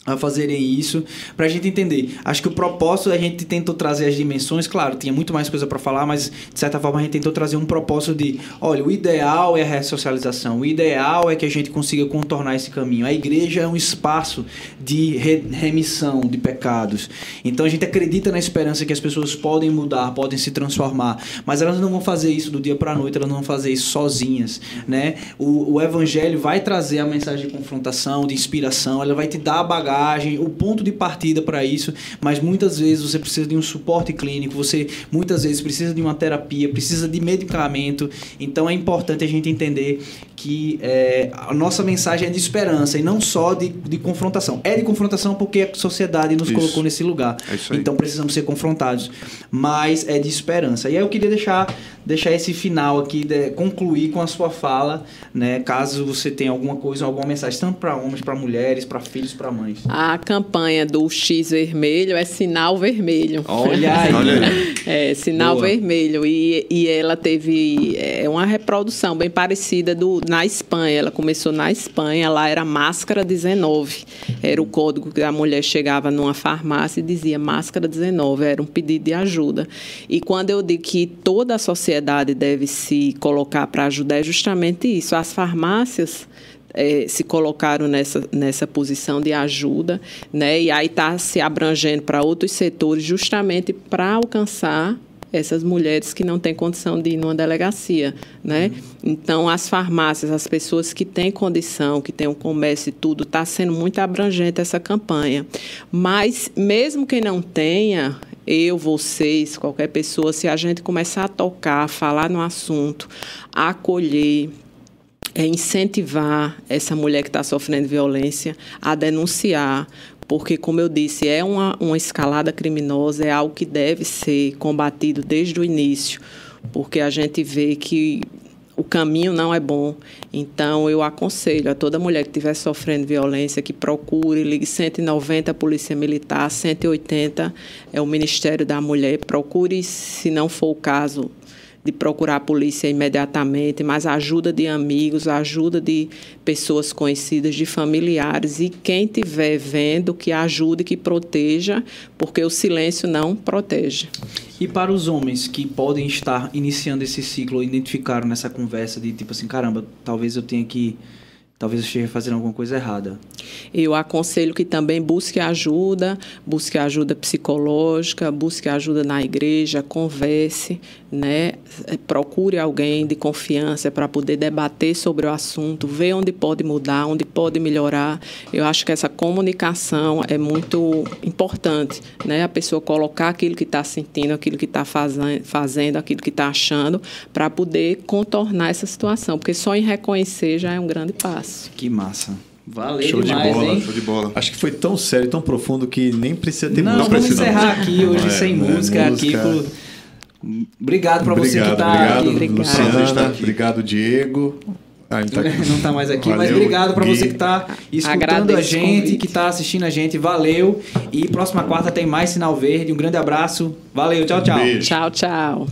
a fazerem isso, pra gente entender. Acho que o propósito a gente tentou trazer as dimensões, claro, tinha muito mais coisa para falar, mas de certa forma a gente tentou trazer um propósito de, olha, o ideal é a ressocialização, o ideal é que a gente consiga contornar esse caminho. A igreja é um espaço de re remissão de pecados. Então a gente acredita na esperança que as pessoas podem mudar, podem se transformar, mas elas não vão fazer isso do dia para noite, elas não vão fazer isso sozinhas, né? O, o evangelho vai trazer a mensagem de confrontação, de inspiração, ela vai te dar a bagagem o ponto de partida para isso, mas muitas vezes você precisa de um suporte clínico, você muitas vezes precisa de uma terapia, precisa de medicamento. Então é importante a gente entender que é, a nossa mensagem é de esperança e não só de, de confrontação. É de confrontação porque a sociedade nos Isso. colocou nesse lugar. É. Então precisamos ser confrontados. Mas é de esperança. E aí eu queria deixar, deixar esse final aqui, de- concluir com a sua fala, né? Caso você tenha alguma coisa, alguma mensagem, tanto para homens, para mulheres, para filhos, para mães. A campanha do X vermelho é sinal vermelho. Olha aí. É, sinal Boa. vermelho. E, e ela teve é, uma reprodução bem parecida do, na Espanha. Ela começou na Espanha, lá era máscara 19. Era o código que a mulher chegava numa farmácia e dizia máscara 19. Era um pedido de ajuda. E quando eu digo que toda a sociedade deve se colocar para ajudar, é justamente isso. As farmácias eh, se colocaram nessa, nessa posição de ajuda, né? E aí está se abrangendo para outros setores justamente para alcançar essas mulheres que não têm condição de ir numa delegacia, né? Então, as farmácias, as pessoas que têm condição, que têm um comércio e tudo, está sendo muito abrangente essa campanha. Mas, mesmo quem não tenha, eu, vocês, qualquer pessoa, se a gente começar a tocar, falar no assunto, acolher, é incentivar essa mulher que está sofrendo violência a denunciar, porque, como eu disse, é uma, uma escalada criminosa, é algo que deve ser combatido desde o início, porque a gente vê que o caminho não é bom. Então, eu aconselho a toda mulher que estiver sofrendo violência que procure, ligue 190 a Polícia Militar, 180 é o Ministério da Mulher. Procure, se não for o caso, de procurar a polícia imediatamente, mas a ajuda de amigos, a ajuda de pessoas conhecidas, de familiares e quem estiver vendo que ajude, que proteja, porque o silêncio não protege. E para os homens que podem estar iniciando esse ciclo, identificaram nessa conversa de tipo assim, caramba, talvez eu tenha que. Talvez eu esteja fazendo alguma coisa errada. Eu aconselho que também busque ajuda, busque ajuda psicológica, busque ajuda na igreja, converse, né? Procure alguém de confiança para poder debater sobre o assunto, ver onde pode mudar, onde pode melhorar. Eu acho que essa comunicação é muito importante, né? A pessoa colocar aquilo que está sentindo, aquilo que está fazendo, aquilo que está achando, para poder contornar essa situação, porque só em reconhecer já é um grande passo. Que massa. Valeu Show de demais, bola, hein? Show de bola. Acho que foi tão sério, tão profundo que nem precisa ter Não, música. vamos senão. encerrar aqui hoje É, sem né? música, Música. aqui. Por... Obrigado para você que Obrigado, está obrigado, aqui. Obrigada. Luciana, aqui. obrigado, Diego. Ah, ele tá aqui. Não está mais aqui, mas Valeu, obrigado para você que está escutando Agradeço a gente, que está assistindo a gente. Valeu. E próxima quarta tem mais Sinal Verde. Um grande abraço. Valeu, tchau, tchau. Beijo. Tchau, tchau.